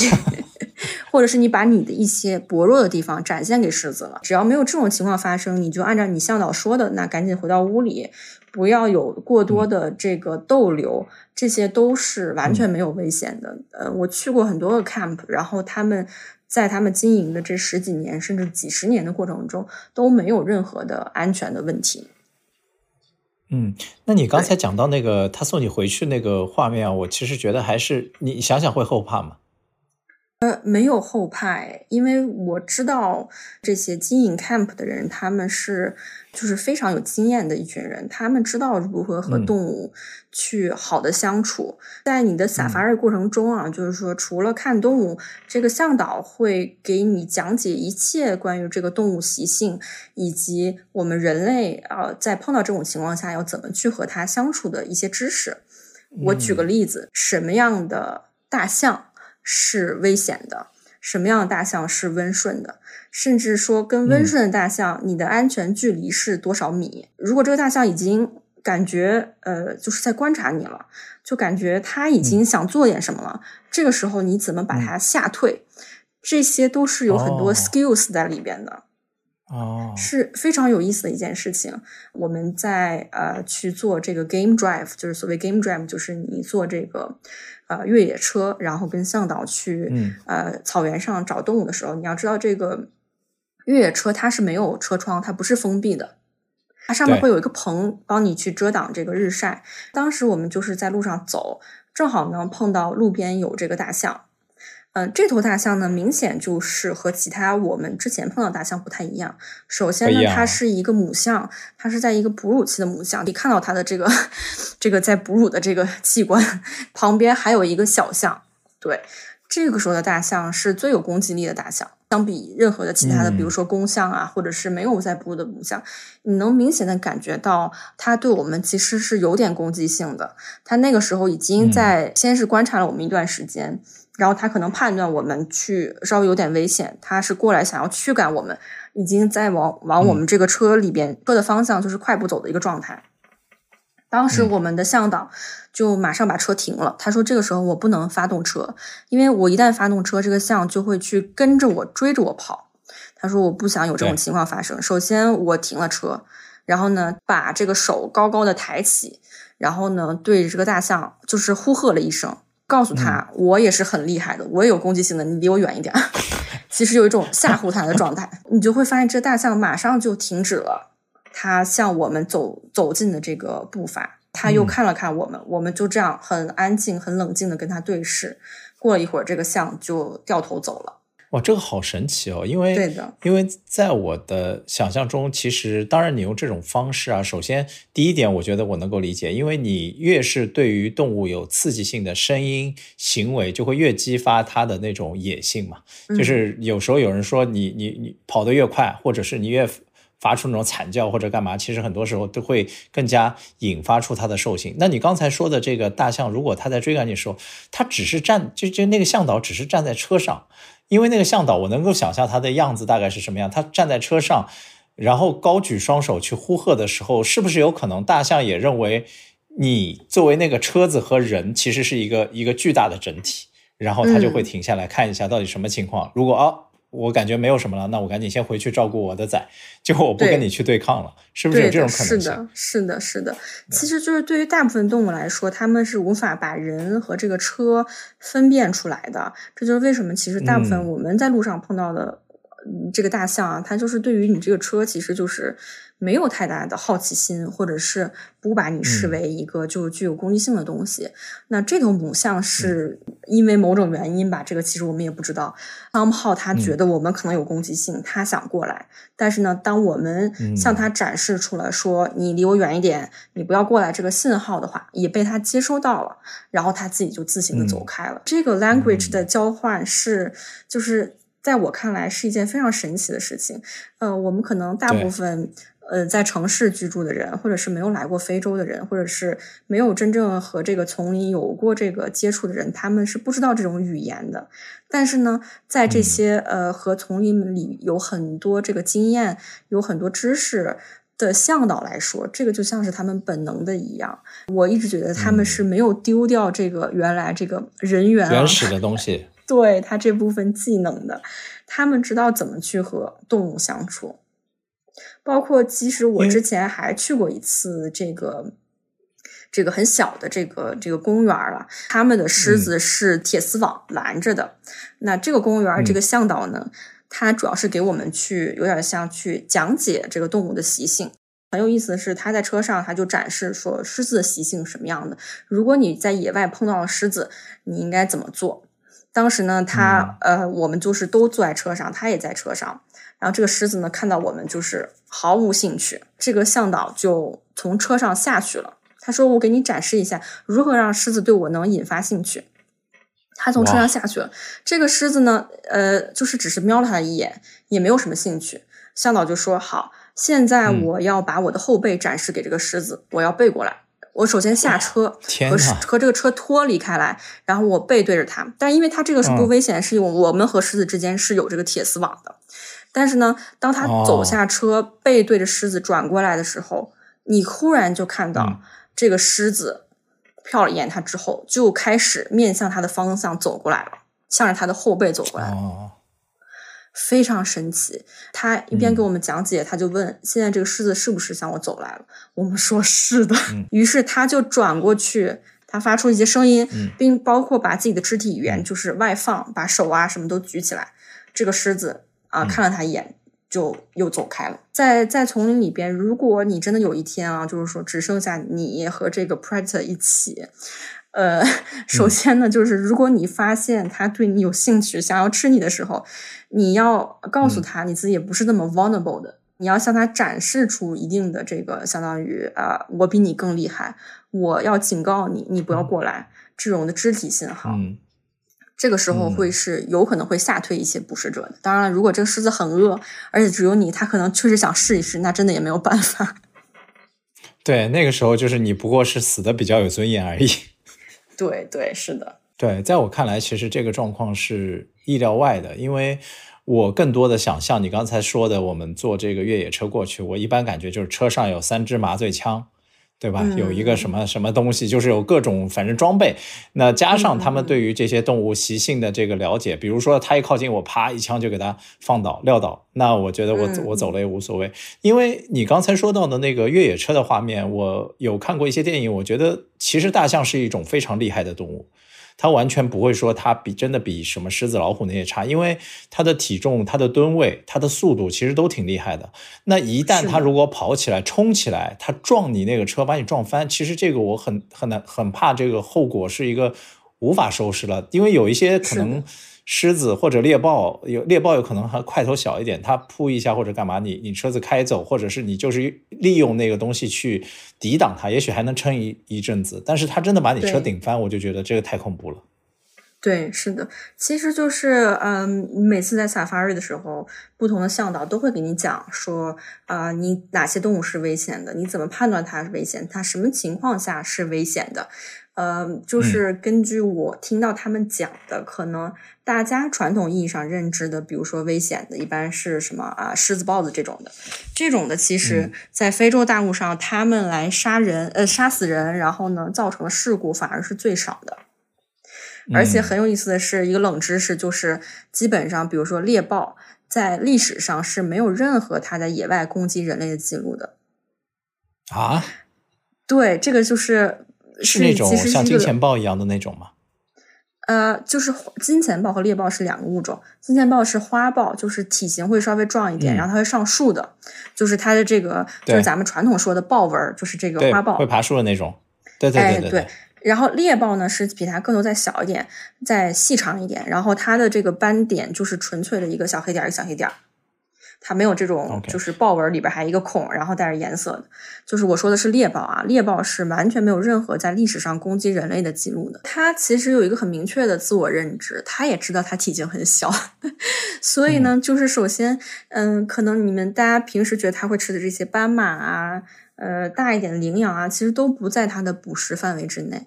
[SPEAKER 2] 或者是你把你的一些薄弱的地方展现给狮子了，只要没有这种情况发生，你就按照你向导说的，那赶紧回到屋里。不要有过多的这个逗留，这些都是完全没有危险的。呃，我去过很多个 camp，然后他们在他们经营的这十几年甚至几十年的过程中都没有任何的安全的问题。
[SPEAKER 1] 嗯，那你刚才讲到那个他送你回去那个画面啊，我其实觉得还是你想想会后怕吗？
[SPEAKER 2] 呃，没有后怕，因为我知道这些经营 camp 的人，他们是就是非常有经验的一群人，他们知道如何和动物去好的相处。在你的 safari 过程中啊，就是说除了看动物，这个向导会给你讲解一切关于这个动物习性，以及我们人类啊在碰到这种情况下要怎么去和它相处的一些知识。我举个例子，什么样的大象？是危险的。什么样的大象是温顺的？甚至说，跟温顺的大象，你的安全距离是多少米？如果这个大象已经感觉呃，就是在观察你了，就感觉它已经想做点什么了，这个时候你怎么把它吓退？这些都是有很多 skills 在里边的。
[SPEAKER 1] 哦，
[SPEAKER 2] 是非常有意思的一件事情。我们在呃去做这个 game drive，就是所谓 game drive，就是你做这个呃越野车，然后跟向导去呃草原上找动物的时候，你要知道这个越野车它是没有车窗，它不是封闭的，它上面会有一个棚帮你去遮挡这个日晒。当时我们就是在路上走，正好呢碰到路边有这个大象。嗯，这头大象呢，明显就是和其他我们之前碰到大象不太一样。首先呢，它是一个母象，它是在一个哺乳期的母象，你看到它的这个这个在哺乳的这个器官旁边还有一个小象。对，这个时候的大象是最有攻击力的大象，相比任何的其他的，比如说公象啊，或者是没有在哺乳的母象，你能明显的感觉到它对我们其实是有点攻击性的。它那个时候已经在先是观察了我们一段时间。然后他可能判断我们去稍微有点危险，他是过来想要驱赶我们，已经在往往我们这个车里边车的方向就是快步走的一个状态。当时我们的向导就马上把车停了，他说：“这个时候我不能发动车，因为我一旦发动车，这个象就会去跟着我追着我跑。”他说：“我不想有这种情况发生。”首先我停了车，然后呢把这个手高高的抬起，然后呢对着这个大象就是呼喝了一声。告诉他，我也是很厉害的，我也有攻击性的，你离我远一点。其实有一种吓唬他的状态，你就会发现这大象马上就停止了，它向我们走走近的这个步伐。它又看了看我们，我们就这样很安静、很冷静的跟它对视。过了一会儿，这个象就掉头走了。
[SPEAKER 1] 哇，这个好神奇哦！因为，
[SPEAKER 2] 对的，
[SPEAKER 1] 因为在我的想象中，其实当然你用这种方式啊，首先第一点，我觉得我能够理解，因为你越是对于动物有刺激性的声音、行为，就会越激发它的那种野性嘛。就是有时候有人说你你你跑得越快，或者是你越发出那种惨叫或者干嘛，其实很多时候都会更加引发出它的兽性。那你刚才说的这个大象，如果它在追赶你的时候，它只是站，就就那个向导只是站在车上。因为那个向导，我能够想象他的样子大概是什么样。他站在车上，然后高举双手去呼喝的时候，是不是有可能大象也认为你作为那个车子和人其实是一个一个巨大的整体，然后他就会停下来看一下到底什么情况。如果啊。我感觉没有什么了，那我赶紧先回去照顾我的崽，就我不跟你去对抗了，是不是有这种可能性？
[SPEAKER 2] 是的，是的，是的。其实就是对于大部分动物来说，他们是无法把人和这个车分辨出来的。这就是为什么，其实大部分我们在路上碰到的这个大象啊，它就是对于你这个车，其实就是没有太大的好奇心，或者是不把你视为一个就具有攻击性的东西。那这头母象是因为某种原因吧，这个其实我们也不知道。汤姆号他觉得我们可能有攻击性，他想过来，但是呢，当我们向他展示出来说你离我远一点，你不要过来这个信号的话，也被他接收到了，然后他自己就自行的走开了。这个 language 的交换是就是在我看来是一件非常神奇的事情。呃，我们可能大部分。呃，在城市居住的人，或者是没有来过非洲的人，或者是没有真正和这个丛林有过这个接触的人，他们是不知道这种语言的。但是呢，在这些呃和丛林里有很多这个经验、有很多知识的向导来说，这个就像是他们本能的一样。我一直觉得他们是没有丢掉这个原来这个人猿
[SPEAKER 1] 原始的东西，
[SPEAKER 2] 对他这部分技能的，他们知道怎么去和动物相处。包括，其实我之前还去过一次这个这个很小的这个这个公园了。他们的狮子是铁丝网拦着的。那这个公园这个向导呢，他主要是给我们去有点像去讲解这个动物的习性。很有意思的是，他在车上他就展示说狮子的习性什么样的。如果你在野外碰到了狮子，你应该怎么做？当时呢，他呃，我们就是都坐在车上，他也在车上。然后这个狮子呢，看到我们就是毫无兴趣。这个向导就从车上下去了。他说：“我给你展示一下如何让狮子对我能引发兴趣。”他从车上下去了。这个狮子呢，呃，就是只是瞄了他一眼，也没有什么兴趣。向导就说：“好，现在我要把我的后背展示给这个狮子，我要背过来。我首先下车，和和这个车脱离开来，然后我背对着它。但因为它这个是不危险，是因为我们和狮子之间是有这个铁丝网的。”但是呢，当他走下车，背对着狮子转过来的时候，你忽然就看到这个狮子瞟了一眼他之后，就开始面向他的方向走过来了，向着他的后背走过来，非常神奇。他一边给我们讲解，他就问：“现在这个狮子是不是向我走来了？”我们说 是的。于是他就转过去，他发出一些声音，并包括把自己的肢体语言就是外放，把手啊什么都举起来。这个狮子。啊，看了他一眼，就又走开了。在在丛林里边，如果你真的有一天啊，就是说只剩下你和这个 predator 一起，呃，首先呢，就是如果你发现他对你有兴趣，想要吃你的时候，你要告诉他你自己也不是那么 vulnerable 的，你要向他展示出一定的这个相当于啊，我比你更厉害，我要警告你，你不要过来这种的肢体信号。这个时候会是有可能会吓退一些捕食者的。当然了，如果这个狮子很饿，而且只有你，它可能确实想试一试，那真的也没有办法。
[SPEAKER 1] 对，那个时候就是你不过是死的比较有尊严而已。
[SPEAKER 2] 对对，是的。
[SPEAKER 1] 对，在我看来，其实这个状况是意料外的，因为我更多的想象你刚才说的，我们坐这个越野车过去，我一般感觉就是车上有三支麻醉枪。对吧？有一个什么什么东西，就是有各种反正装备。那加上他们对于这些动物习性的这个了解，比如说它一靠近我，啪一枪就给它放倒、撂倒。那我觉得我我走了也无所谓。因为你刚才说到的那个越野车的画面，我有看过一些电影，我觉得其实大象是一种非常厉害的动物。它完全不会说它比真的比什么狮子、老虎那些差，因为它的体重、它的吨位、它的速度其实都挺厉害的。那一旦它如果跑起来、冲起来，它撞你那个车，把你撞翻，其实这个我很很难很怕，这个后果是一个无法收拾了，因为有一些可能。狮子或者猎豹有猎豹有可能还块头小一点，它扑一下或者干嘛，你你车子开走，或者是你就是利用那个东西去抵挡它，也许还能撑一一阵子。但是它真的把你车顶翻，我就觉得这个太恐怖了。
[SPEAKER 2] 对，是的，其实就是嗯，每次在 safari 的时候，不同的向导都会给你讲说啊，你哪些动物是危险的，你怎么判断它是危险，它什么情况下是危险的。呃，就是根据我听到他们讲的，可能大家传统意义上认知的，比如说危险的，一般是什么啊？狮子、豹子这种的，这种的，其实在非洲大陆上，他们来杀人，呃，杀死人，然后呢，造成的事故反而是最少的。而且很有意思的是，一个冷知识，就是基本上，比如说猎豹，在历史上是没有任何它在野外攻击人类的记录的。
[SPEAKER 1] 啊？
[SPEAKER 2] 对，这个就是。
[SPEAKER 1] 是那种像金钱豹一样的那种吗？
[SPEAKER 2] 呃，就是金钱豹和猎豹是两个物种。金钱豹是花豹，就是体型会稍微壮一点，
[SPEAKER 1] 嗯
[SPEAKER 2] 然后它会上树的，就是它的这个就是咱们传统说的豹纹儿，就是这个，花豹
[SPEAKER 1] 会。爬树的那种。对对
[SPEAKER 2] 哎，
[SPEAKER 1] 对对，
[SPEAKER 2] 然后猎豹呢是比它个头再小一点，再细长一点，然后它的这个斑点就是纯粹的一个小黑点儿，一个小黑点儿，它没有这种就是豹纹里边还一个孔，然后带着颜色的。就是我说的是猎豹啊，猎豹是完全没有任何在历史上攻击人类的记录的。它其实有一个很明确的自我认知，它也知道它体型很小，所以呢，就是首先，嗯，可能你们大家平时觉得它会吃的这些斑马啊。呃，大一点的羚羊啊，其实都不在它的捕食范围之内。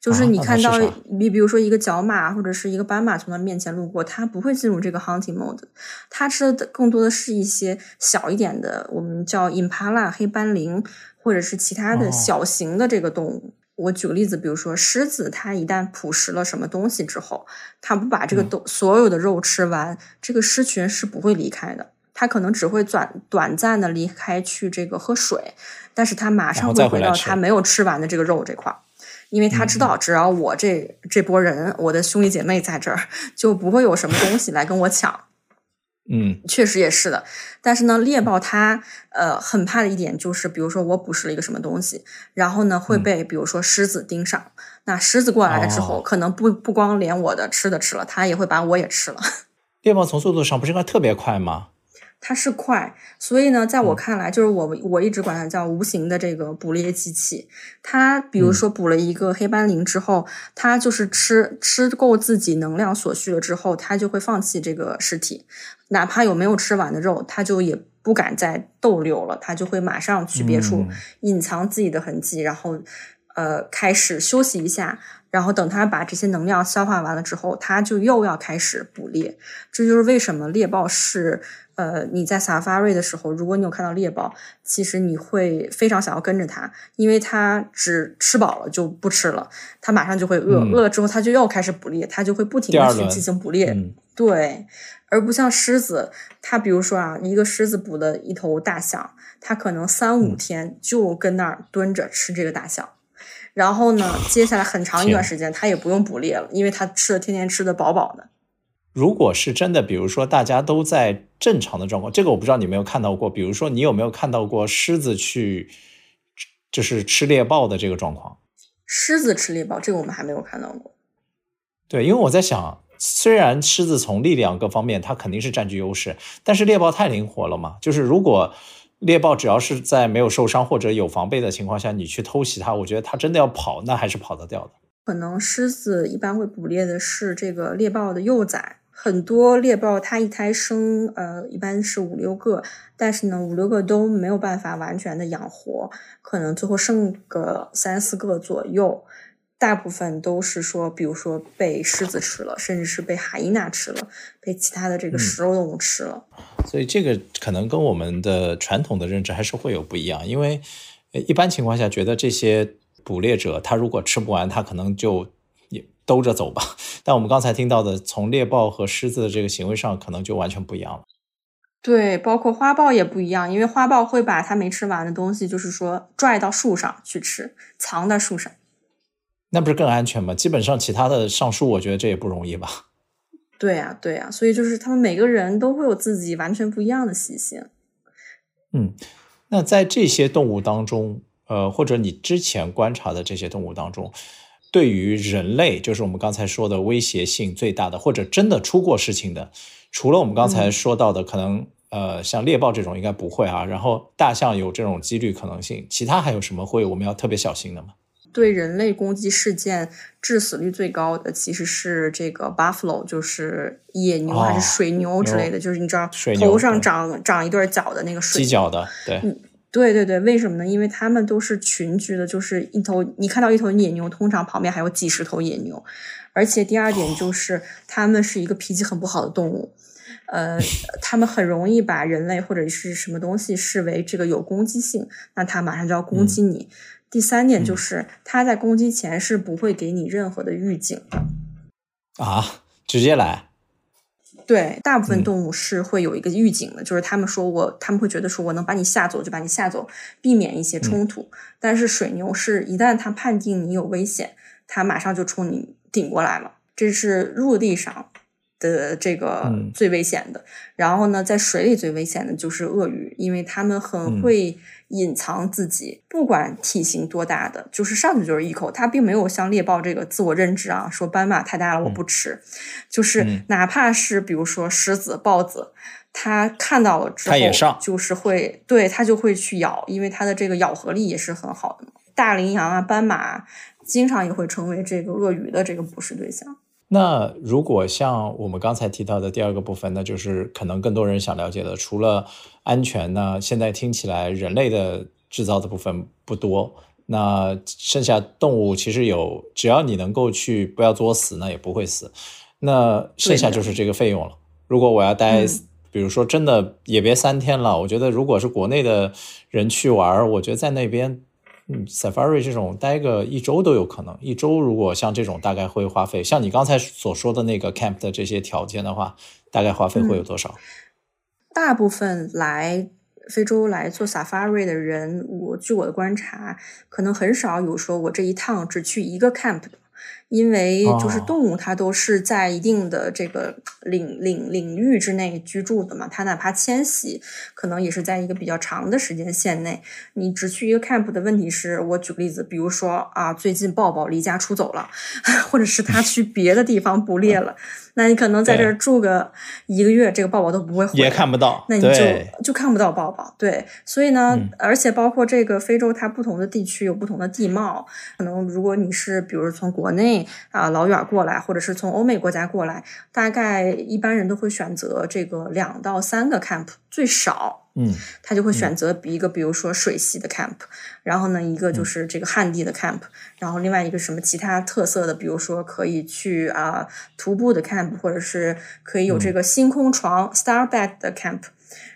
[SPEAKER 2] 就是你看到你比如说一个角马或者是一个斑马从它面前路过，它不会进入这个 hunting mode，它吃的更多的是一些小一点的，我们叫 impala 黑斑羚，或者是其他的
[SPEAKER 1] 哦
[SPEAKER 2] 小型的这个动物。我举个例子，比如说狮子，它一旦捕食了什么东西之后，它不把这个
[SPEAKER 1] 嗯
[SPEAKER 2] 东、所有的肉吃完，这个狮群是不会离开的。它可能只会短短暂的离开去这个喝水，但是它马
[SPEAKER 1] 然
[SPEAKER 2] 上会
[SPEAKER 1] 回
[SPEAKER 2] 到它没有吃完的这个肉这块儿，因为他知道只要我这这波人，我的兄弟姐妹在这儿，就不会有什么东西来跟我抢。
[SPEAKER 1] 嗯
[SPEAKER 2] 确实也是的，但是呢，猎豹它呃很怕的一点就是，比如说我捕食了一个什么东西，然后呢会
[SPEAKER 1] 嗯
[SPEAKER 2] 被比如说狮子盯上，那狮子过来了之后，
[SPEAKER 1] 哦
[SPEAKER 2] 可能不不光连我的吃的吃了，它也会把我也吃了。
[SPEAKER 1] 猎豹从速度上不是应该特别快吗？
[SPEAKER 2] 它是快，所以呢，在我
[SPEAKER 1] 嗯
[SPEAKER 2] 看来，就是我我一直管它叫无形的这个捕猎机器。它比如
[SPEAKER 1] 嗯
[SPEAKER 2] 说捕了一个黑斑羚之后，它就是吃吃够自己能量所需了之后，它就会放弃这个尸体，哪怕有没有吃完的肉，它就也不敢再逗留了，它就会马上去别处
[SPEAKER 1] 嗯
[SPEAKER 2] 隐藏自己的痕迹，然后呃开始休息一下。然后等它把这些能量消化完了之后，它就又要开始捕猎。这就是为什么猎豹是呃，你在 safari 的时候，如果你有看到猎豹，其实你会非常想要跟着它，因为它只吃饱了就不吃了，它马上就会饿，
[SPEAKER 1] 嗯
[SPEAKER 2] 饿了之后它就又开始捕猎，它就会不停的去进行捕猎。
[SPEAKER 1] 嗯
[SPEAKER 2] 对，而不像狮子，它比如说啊，一个狮子捕了一头大象，它可能三五
[SPEAKER 1] 嗯
[SPEAKER 2] 天就跟那儿蹲着吃这个大象。然后呢，接下来很长一段时间，它也不用捕猎了，因为它吃的天天吃的饱饱的。
[SPEAKER 1] 如果是真的，比如说大家都在正常的状况，这个我不知道你有没有看到过。比如说你有没有看到过狮子去就是吃猎豹的这个状况？
[SPEAKER 2] 狮子吃猎豹，这个我们还没有看到过。
[SPEAKER 1] 对，因为我在想，虽然狮子从力量各方面它肯定是占据优势，但是猎豹太灵活了嘛。就是如果猎豹只要是在没有受伤或者有防备的情况下，你去偷袭它，我觉得它真的要跑，那还是跑得掉的。
[SPEAKER 2] 可能狮子一般会捕猎的是这个猎豹的幼崽，很多猎豹它一胎生呃一般是五六个，但是呢五六个都没有办法完全的养活，可能最后剩个三四个左右。大部分都是说，比如说被狮子吃了，甚至是被海伊娜吃了，被其他的这个食肉动物吃了。
[SPEAKER 1] 所以这个可能跟我们的传统的认知还是会有不一样，因为呃一般情况下觉得这些捕猎者他如果吃不完，他可能就也兜着走吧。但我们刚才听到的，从猎豹和狮子的这个行为上，可能就完全不一样了。
[SPEAKER 2] 对，包括花豹也不一样，因为花豹会把它没吃完的东西，就是说拽到树上去吃，藏在树上。
[SPEAKER 1] 那不是更安全吗？基本上其他的上树，我觉得这也不容易吧。
[SPEAKER 2] 对呀、对呀、所以就是他们每个人都会有自己完全不一样的习性。
[SPEAKER 1] 嗯，那在这些动物当中，呃，或者你之前观察的这些动物当中，对于人类，就是我们刚才说的威胁性最大的，或者真的出过事情的，除了我们刚才
[SPEAKER 2] 嗯
[SPEAKER 1] 说到的，可能呃，像猎豹这种应该不会啊，然后大象有这种几率可能性，其他还有什么会我们要特别小心的吗？
[SPEAKER 2] 对人类攻击事件致死率最高的其实是这个 buffalo，就是野牛还
[SPEAKER 1] 哦
[SPEAKER 2] 是水牛之类的，就是你知道头上长长一对角的那个水
[SPEAKER 1] 角的，对，
[SPEAKER 2] 对对对，为什么呢？因为它们都是群居的，就是一头你看到一头野牛，通常旁边还有几十头野牛，而且第二点就是它们是一个脾气很不好的动物。呃，它们很容易把人类或者是什么东西视为这个有攻击性，那它马上就要攻击你。第三点就是，它在攻击前是不会给你任何的预警的。
[SPEAKER 1] 啊，直接来，
[SPEAKER 2] 对，大部分
[SPEAKER 1] 嗯
[SPEAKER 2] 动物是会有一个预警的，就是他们说我，他们会觉得说我能把你吓走就把你吓走，避免一些冲突。但是水牛是一旦它判定你有危险，它马上就冲你顶过来了。这是陆地上的这个最危险的。然后呢，在水里最危险的就是鳄鱼，因为它们很会隐藏自己，不管体型多大的，就是上去就是一口。它并没有像猎豹这个自我认知啊，说斑马太大了我不吃，就是哪怕是比如说狮子、豹子，它看到了之后，就是会对它就会去咬，因为它的这个咬合力也是很好的。大羚羊啊，斑马经常也会成为这个鳄鱼的这个捕食对象。
[SPEAKER 1] 那如果像我们刚才提到的第二个部分，那就是可能更多人想了解的，除了安全呢，现在听起来人类的制造的部分不多，那剩下动物其实有，只要你能够去不要作死，那也不会死。那剩下就是这个费用了。如果我要待，比如说真的也别三天了，我觉得如果是国内的人去玩，我觉得在那边。嗯，Safari 这种待个一周都有可能。一周如果像这种，大概会花费，像你刚才所说的那个 camp 的这些条件的话，大概花费会有多少？
[SPEAKER 2] 大部分来非洲来做 Safari 的人，我据我的观察，可能很少有说我这一趟只去一个 camp 的。因为就是动物，它都是在一定的这个领领领域之内居住的嘛，它哪怕迁徙，可能也是在一个比较长的时间线内。你只去一个 camp 的问题是，我举个例子，比如说啊，最近抱抱离家出走了，或者是他去别的地方捕猎了。那你可能在这儿住个一个月，这个抱抱都不会回，
[SPEAKER 1] 也看不到，
[SPEAKER 2] 那你就就看不到抱抱。对，所以呢，而且包括这个非洲，它不同的地区有不同的地貌，可能如果你是比如从国内啊老远过来，或者是从欧美国家过来，大概一般人都会选择这个两到三个 camp 最少。
[SPEAKER 1] 嗯，
[SPEAKER 2] 他就会选择一个，比如说水系的 camp，然后呢，一个就是这个旱地的 camp，然后另外一个什么其他特色的，比如说可以去啊徒步的 camp，或者是可以有这个星空床 star bed 的 camp，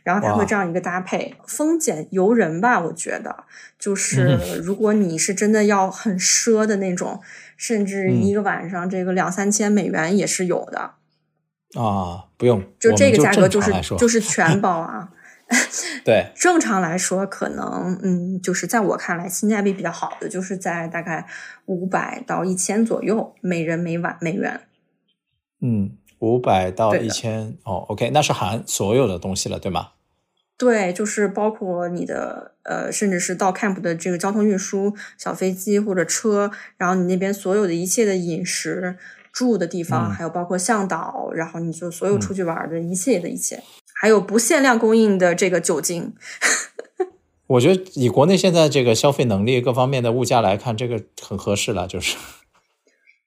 [SPEAKER 2] 然后他会这样一个搭配，风俭由人吧，我觉得就是如果你是真的要很奢的那种，甚至一个晚上这个两三千美元也是有的
[SPEAKER 1] 啊，不用，
[SPEAKER 2] 就这个价格就是就是 全包啊。
[SPEAKER 1] 对，
[SPEAKER 2] 正常来说，可能嗯，就是在我看来，性价比比较好的，就是在大概五百到一千左右，每人每晚美元。
[SPEAKER 1] 嗯，五百到一千哦，OK，那是含所有的东西了，对吗？
[SPEAKER 2] 对，就是包括你的呃，甚至是到 camp 的这个交通运输，小飞机或者车，然后你那边所有的一切的饮食、住的地方，还有包括向导，然后你就所有出去玩的一切的一切。还有不限量供应的这个酒精，
[SPEAKER 1] 我觉得以国内现在这个消费能力各方面的物价来看，这个很合适了。就是，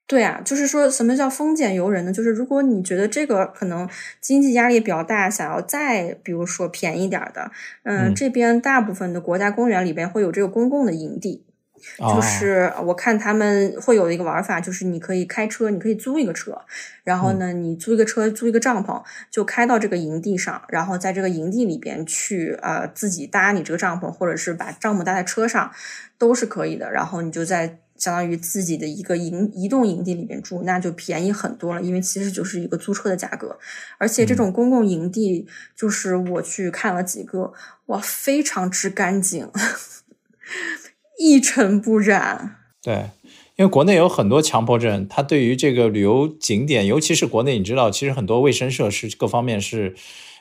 [SPEAKER 2] 对啊，就是说什么叫丰俭由人呢？就是如果你觉得这个可能经济压力比较大，想要再比如说便宜点的，嗯，这边大部分的国家公园里边会有这个公共的营地。就是我看他们会有一个玩法，就是你可以开车，你可以租一个车，然后呢，你租一个车，租一个帐篷，就开到这个营地上，然后在这个营地里边去呃自己搭你这个帐篷，或者是把帐篷搭在车上，都是可以的。然后你就在相当于自己的一个营移动营地里面住，那就便宜很多了，因为其实就是一个租车的价格。而且这种公共营地，就是我去看了几个，哇，非常之干净。一尘不染。
[SPEAKER 1] 对，因为国内有很多强迫症，他对于这个旅游景点，尤其是国内，你知道，其实很多卫生设施各方面是，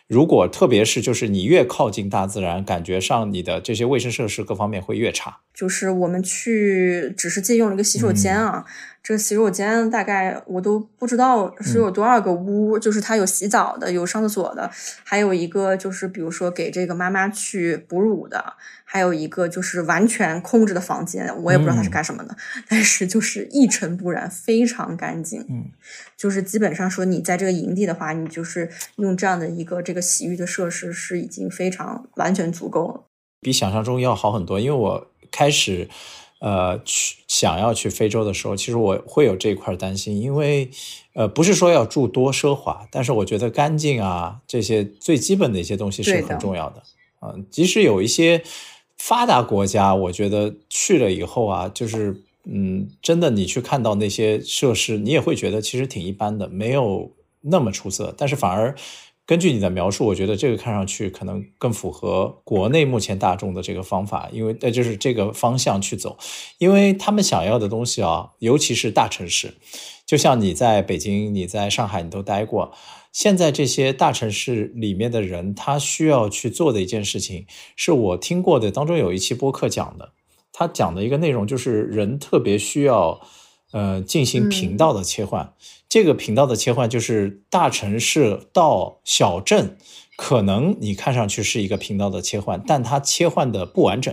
[SPEAKER 1] 如果特别是就是你越靠近大自然，感觉上你的这些卫生设施各方面会越差。
[SPEAKER 2] 就是我们去只是借用了一个洗手间啊，这个洗手间大概我都不知道是有多少个屋，就是它有洗澡的，有上厕所的，还有一个就是比如说给这个妈妈去哺乳的。还有一个就是完全空着的房间，我也不知道它是干什么的，但是就是一尘不染，非常干净。
[SPEAKER 1] 嗯，
[SPEAKER 2] 就是基本上说，你在这个营地的话，你就是用这样的一个这个洗浴的设施是已经非常完全足够了，
[SPEAKER 1] 比想象中要好很多。因为我开始呃去想要去非洲的时候，其实我会有这一块担心，因为呃不是说要住多奢华，但是我觉得干净啊这些最基本的一些东西是很重要的。嗯，即使有一些。发达国家，我觉得去了以后啊，就是嗯，真的，你去看到那些设施，你也会觉得其实挺一般的，没有那么出色。但是反而根据你的描述，我觉得这个看上去可能更符合国内目前大众的这个方法，因为呃就是这个方向去走，因为他们想要的东西啊，尤其是大城市，就像你在北京、你在上海，你都待过。现在这些大城市里面的人，他需要去做的一件事情，是我听过的当中有一期播客讲的，他讲的一个内容就是人特别需要呃进行频道的切换。这个频道的切换就是大城市到小镇，可能你看上去是一个频道的切换，但它切换的不完整，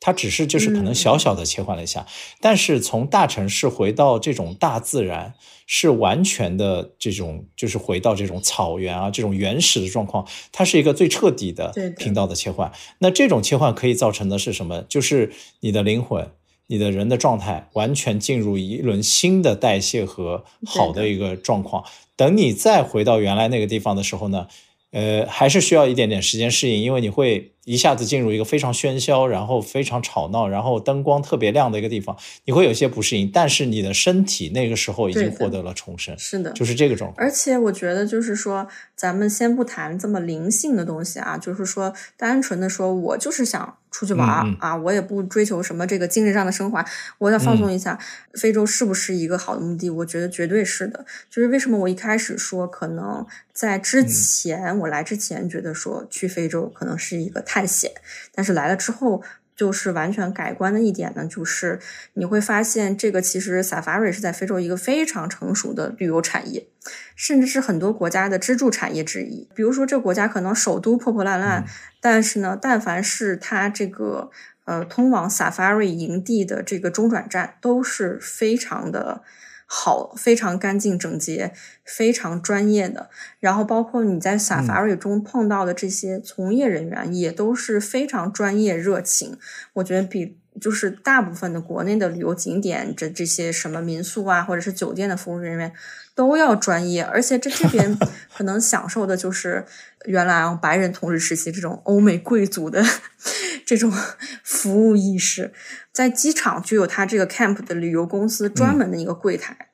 [SPEAKER 1] 它只是就是可能小小的切换了一下。但是从大城市回到这种大自然，是完全的这种就是回到这种草原啊这种原始的状况，它是一个最彻底的频道的切换。那这种切换可以造成的是什么？就是你的灵魂。你的人的状态完全进入一轮新的代谢和好的一个状况。等你再回到原来那个地方的时候呢，呃，还是需要一点点时间适应，因为你会。一下子进入一个非常喧嚣，然后非常吵闹，然后灯光特别亮的一个地方，你会有些不适应。但是你的身体那个时候已经获得了重生，
[SPEAKER 2] 是的，
[SPEAKER 1] 就是这个状况。
[SPEAKER 2] 而且我觉得，就是说，咱们先不谈这么灵性的东西啊，就是说，单纯的说，我就是想出去玩啊，我也不追求什么这个精神上的升华，我想放松一下。非洲是不是一个好的目的？我觉得绝对是的。就是为什么我一开始说，可能在之前我来之前觉得说去非洲可能是一个探险，但是来了之后，就是完全改观的一点呢，就是你会发现，这个其实 Safari 是在非洲一个非常成熟的旅游产业，甚至是很多国家的支柱产业之一。比如说，这个国家可能首都破破烂烂，但是呢，但凡是它这个呃通往 Safari 营地的这个中转站，都是非常的。好，非常干净整洁，非常专业的。然后，包括你在 Safari 中碰到的这些从业人员，也都是非常专业、热情。我觉得比就是大部分的国内的旅游景点，这这些什么民宿啊，或者是酒店的服务人员都要专业。而且这这边 可能享受的就是原来啊白人统治时期这种欧美贵族的 这种 服务意识。在机场就有他这个 camp 的旅游公司专门的一个柜台，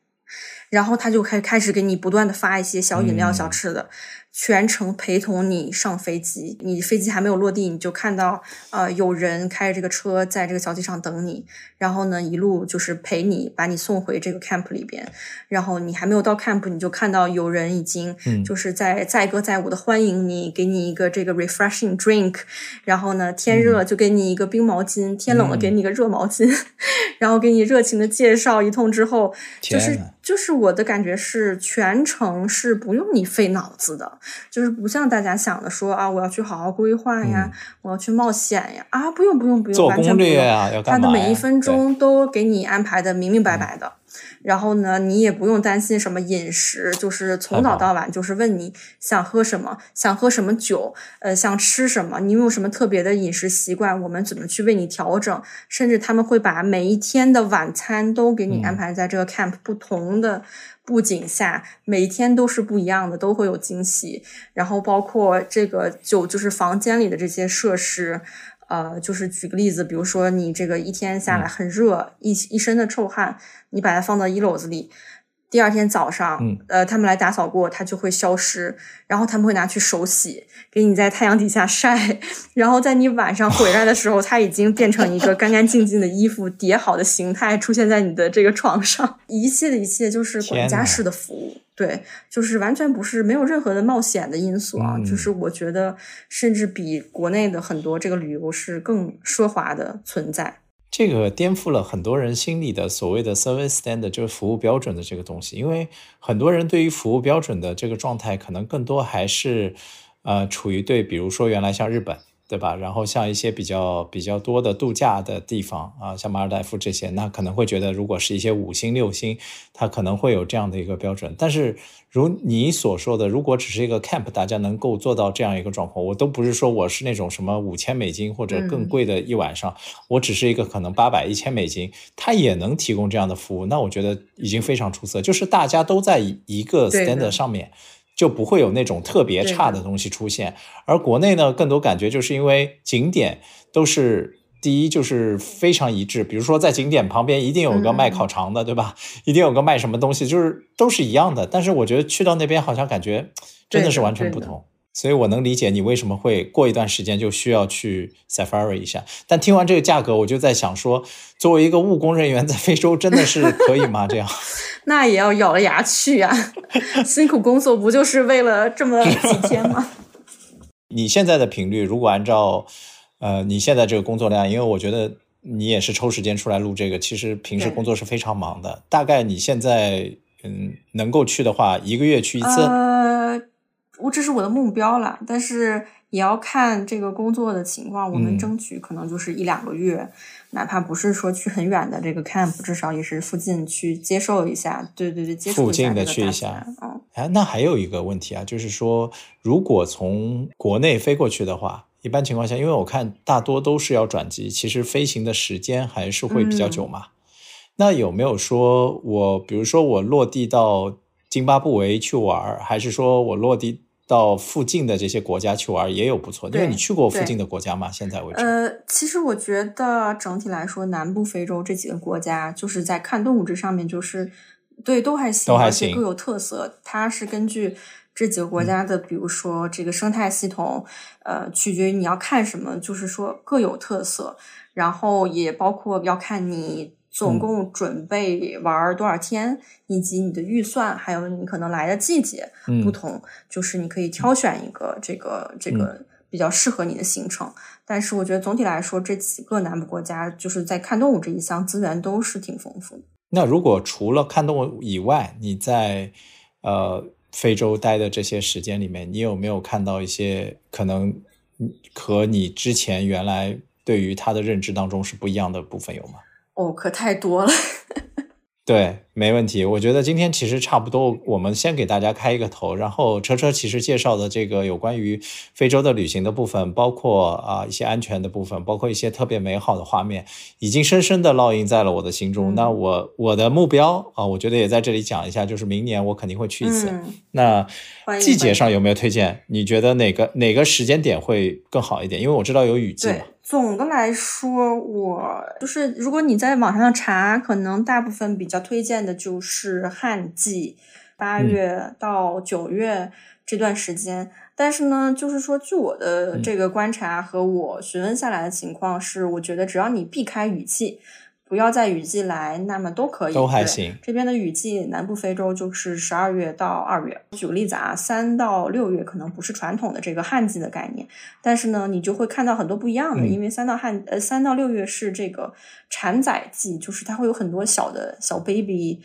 [SPEAKER 2] 然后他就开开始给你不断的发一些小饮料、小吃的。全程陪同你上飞机，你飞机还没有落地，你就看到呃有人开着这个车在这个小机场等你，然后呢一路就是陪你把你送回这个 camp 里边，然后你还没有到 camp，你就看到有人已经就是在载歌载舞的欢迎你，给你一个这个 refreshing drink，然后呢天热就给你一个冰毛巾，天冷了给你一个热毛巾，然后给你热情的介绍一通之后，就是就是我的感觉是全程是不用你费脑子的。就是不像大家想的说啊，我要去好好规划呀，我要去冒险呀，啊，不用不用不用，完全不用，他的每一分钟都给你安排的明明白白的。然后呢，你也不用担心什么饮食，就是从早到晚就是问你想喝什么，想喝什么酒，呃，想吃什么，你有什么特别的饮食习惯，我们怎么去为你调整？甚至他们会把每一天的晚餐都给你安排在这个 camp 不同的布景下，每一天都是不一样的，都会有惊喜。然后包括这个就就是房间里的这些设施。呃，就是举个例子，比如说你这个一天下来很热，一一身的臭汗，你把它放到衣篓子里，第二天早上，呃，他们来打扫过，它就会消失，然后他们会拿去手洗，给你在太阳底下晒，然后在你晚上回来的时候，它已经变成一个干干净净的衣服叠好的形态，出现在你的这个床上，一切的一切就是管家式的服务。对，就是完全不是没有任何的冒险的因素啊，就是我觉得甚至比国内的很多这个旅游是更奢华的存在。
[SPEAKER 1] 这个颠覆了很多人心里的所谓的 service standard，就是服务标准的这个东西。因为很多人对于服务标准的这个状态，可能更多还是呃处于对，比如说原来像日本。对吧？然后像一些比较比较多的度假的地方啊，像马尔代夫这些，那可能会觉得，如果是一些五星六星，它可能会有这样的一个标准。但是如你所说的，如果只是一个 camp，大家能够做到这样一个状况，我都不是说我是那种什么五千美金或者更贵的一晚上，我只是一个可能八百一千美金，它也能提供这样的服务，那我觉得已经非常出色。就是大家都在一个 standard 上面。就不会有那种特别差的东西出现，而国内呢，更多感觉就是因为景点都是第一就是非常一致，比如说在景点旁边一定有个卖烤肠的，对吧？一定有个卖什么东西，就是都是一样的。但是我觉得去到那边好像感觉真的是完全不同。所以我能理解你为什么会过一段时间就需要去 Safari 一下。但听完这个价格，我就在想说，作为一个务工人员在非洲真的是可以吗？这样？
[SPEAKER 2] 那也要咬了牙去呀，辛苦工作不就是为了这么几天吗？
[SPEAKER 1] 你现在的频率，如果按照呃你现在这个工作量，因为我觉得你也是抽时间出来录这个，其实平时工作是非常忙的。大概你现在嗯能够去的话，一个月去一次？
[SPEAKER 2] 呃，我这是我的目标了，但是也要看这个工作的情况。我们争取可能就是一两个月，哪怕不是说去很远的这个 camp，至少也是附近去接受一下。对对对，接触
[SPEAKER 1] 附近的去一下。嗯，哎，那还有一个问题啊，就是说，如果从国内飞过去的话，一般情况下，因为我看大多都是要转机，其实飞行的时间还是会比较久嘛。那有没有说我，比如说我落地到津巴布韦去玩，还是说我落地？到附近的这些国家去玩也有不错，因为你去过附近的国家吗？现在为止，
[SPEAKER 2] 呃，其实我觉得整体来说，南部非洲这几个国家，就是在看动物这上面，就是对都还行，
[SPEAKER 1] 都还行
[SPEAKER 2] 各有特色。它是根据这几个国家的，比如说这个生态系统，呃，取决于你要看什么，就是说各有特色，然后也包括要看你。总共准备玩多少天，以及你的预算，还有你可能来的季节不同，就是你可以挑选一个这个这个比较适合你的行程。但是我觉得总体来说，这几个南部国家就是在看动物这一项资源都是挺丰富的。
[SPEAKER 1] 那如果除了看动物以外，你在呃非洲待的这些时间里面，你有没有看到一些可能和你之前原来对于他的认知当中是不一样的部分有吗？
[SPEAKER 2] 哦，可太多了。
[SPEAKER 1] 对，没问题。我觉得今天其实差不多，我们先给大家开一个头，然后车车其实介绍的这个有关于非洲的旅行的部分，包括啊一些安全的部分，包括一些特别美好的画面，已经深深的烙印在了我的心中。那我我的目标啊，我觉得也在这里讲一下，就是明年我肯定会去一次。那季节上有没有推荐？你觉得哪个哪个时间点会更好一点？因为我知道有雨季嘛。
[SPEAKER 2] 总的来说，我就是如果你在网上查，可能大部分比较推荐的就是旱季，八月到九月这段时间。但是呢，就是说，据我的这个观察和我询问下来的情况是，我觉得只要你避开雨季。不要在雨季来，那么都可以。
[SPEAKER 1] 都还行。
[SPEAKER 2] 这边的雨季，南部非洲就是十二月到二月。举个例子啊，三到六月可能不是传统的这个旱季的概念，但是呢，你就会看到很多不一样的。因为三到旱呃三到六月是这个产崽季，就是它会有很多小的小 baby，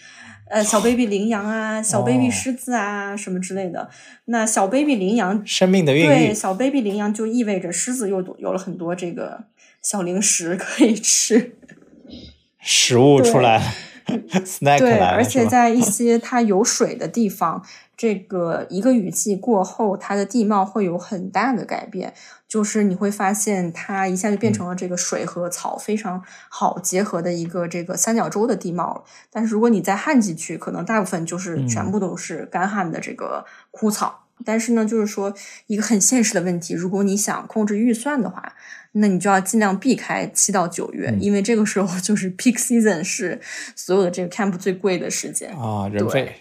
[SPEAKER 2] 呃小 baby 羚羊啊，小 baby 狮子啊什么之类的。那小 baby 羚羊
[SPEAKER 1] 生命的孕育，
[SPEAKER 2] 对小 baby 羚羊就意味着狮子又有了很多这个小零食可以吃。
[SPEAKER 1] 食物出来，snack
[SPEAKER 2] 对，而且 在一些它有水的地方，这个一个雨季过后，它的地貌会有很大的改变。就是你会发现，它一下就变成了这个水和草非常好结合的一个这个三角洲的地貌了。但是如果你在旱季去，可能大部分就是全部都是干旱的这个枯草。但是呢，就是说一个很现实的问题，如果你想控制预算的话。那你就要尽量避开七到九月，因为这个时候就是 peak season，是所有的这个 camp 最贵的时间
[SPEAKER 1] 啊，人费。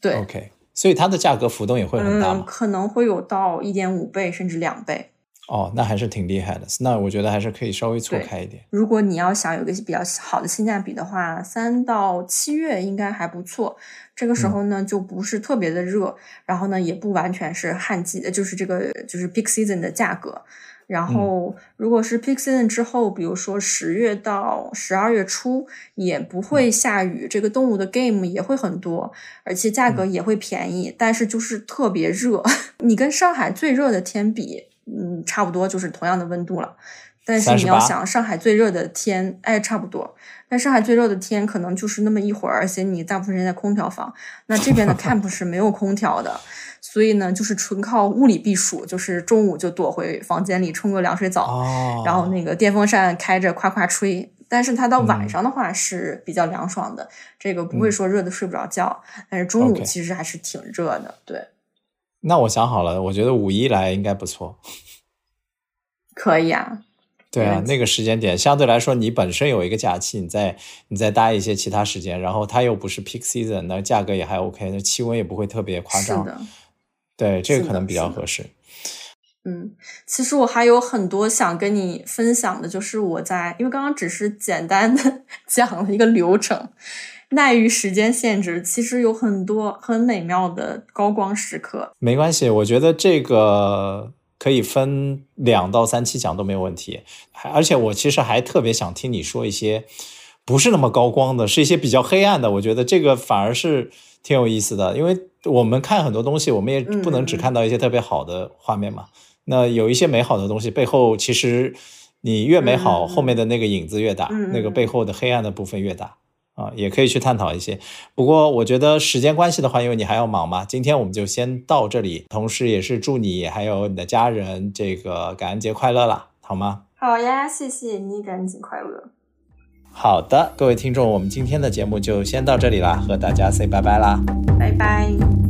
[SPEAKER 2] 对
[SPEAKER 1] ，OK，所以它的价格浮动也会很大吗？
[SPEAKER 2] 可能会有到一点五倍甚至两倍。
[SPEAKER 1] 哦，那还是挺厉害的。那我觉得还是可以稍微错开一点。
[SPEAKER 2] 如果你要想有个比较好的性价比的话，三到七月应该还不错。这个时候呢，就不是特别的热，然后呢，也不完全是旱季的，就是这个就是 peak season 的价格。然后，如果是 peak season 之后，比如说十月到十二月初，也不会下雨，这个动物的 game 也会很多，而且价格也会便宜。但是就是特别热，你跟上海最热的天比，嗯，差不多就是同样的温度了。但是你要想上海最热的天，哎，差不多。但上海最热的天可能就是那么一会儿，而且你大部分人在空调房，那这边的 camp 是没有空调的。所以呢，就是纯靠物理避暑，就是中午就躲回房间里冲个凉水澡，然后那个电风扇开着夸夸吹。但是它到晚上的话是比较凉爽的，这个不会说热的睡不着觉。但是中午其实还是挺热的，对。
[SPEAKER 1] 那我想好了，我觉得五一来应该不错。
[SPEAKER 2] 可以啊。
[SPEAKER 1] 对啊，那个时间点相对来说，你本身有一个假期，你再你再搭一些其他时间，然后它又不是 peak season，那价格也还 OK，那气温也不会特别夸张。
[SPEAKER 2] 是的，
[SPEAKER 1] 对，这个可能比较合适。
[SPEAKER 2] 嗯，其实我还有很多想跟你分享的，就是我在，因为刚刚只是简单的 讲了一个流程，碍于时间限制，其实有很多很美妙的高光时刻。
[SPEAKER 1] 没关系，我觉得这个可以分两到三期讲都没有问题。还而且我其实还特别想听你说一些不是那么高光的，是一些比较黑暗的。我觉得这个反而是挺有意思的，因为我们看很多东西，我们也不能只看到一些特别好的画面嘛。那有一些美好的东西背后，其实你越美好，后面的那个影子越大，那个背后的黑暗的部分越大。啊，也可以去探讨一些。不过我觉得时间关系的话，因为你还要忙嘛，今天我们就先到这里。同时，也是祝你还有你的家人这个感恩节快乐啦，好吗？
[SPEAKER 2] 好呀，谢谢你，感恩节快乐，
[SPEAKER 1] 好的，各位听众，我们今天的节目就先到这里啦，和大家 say 拜拜啦。
[SPEAKER 2] 拜拜。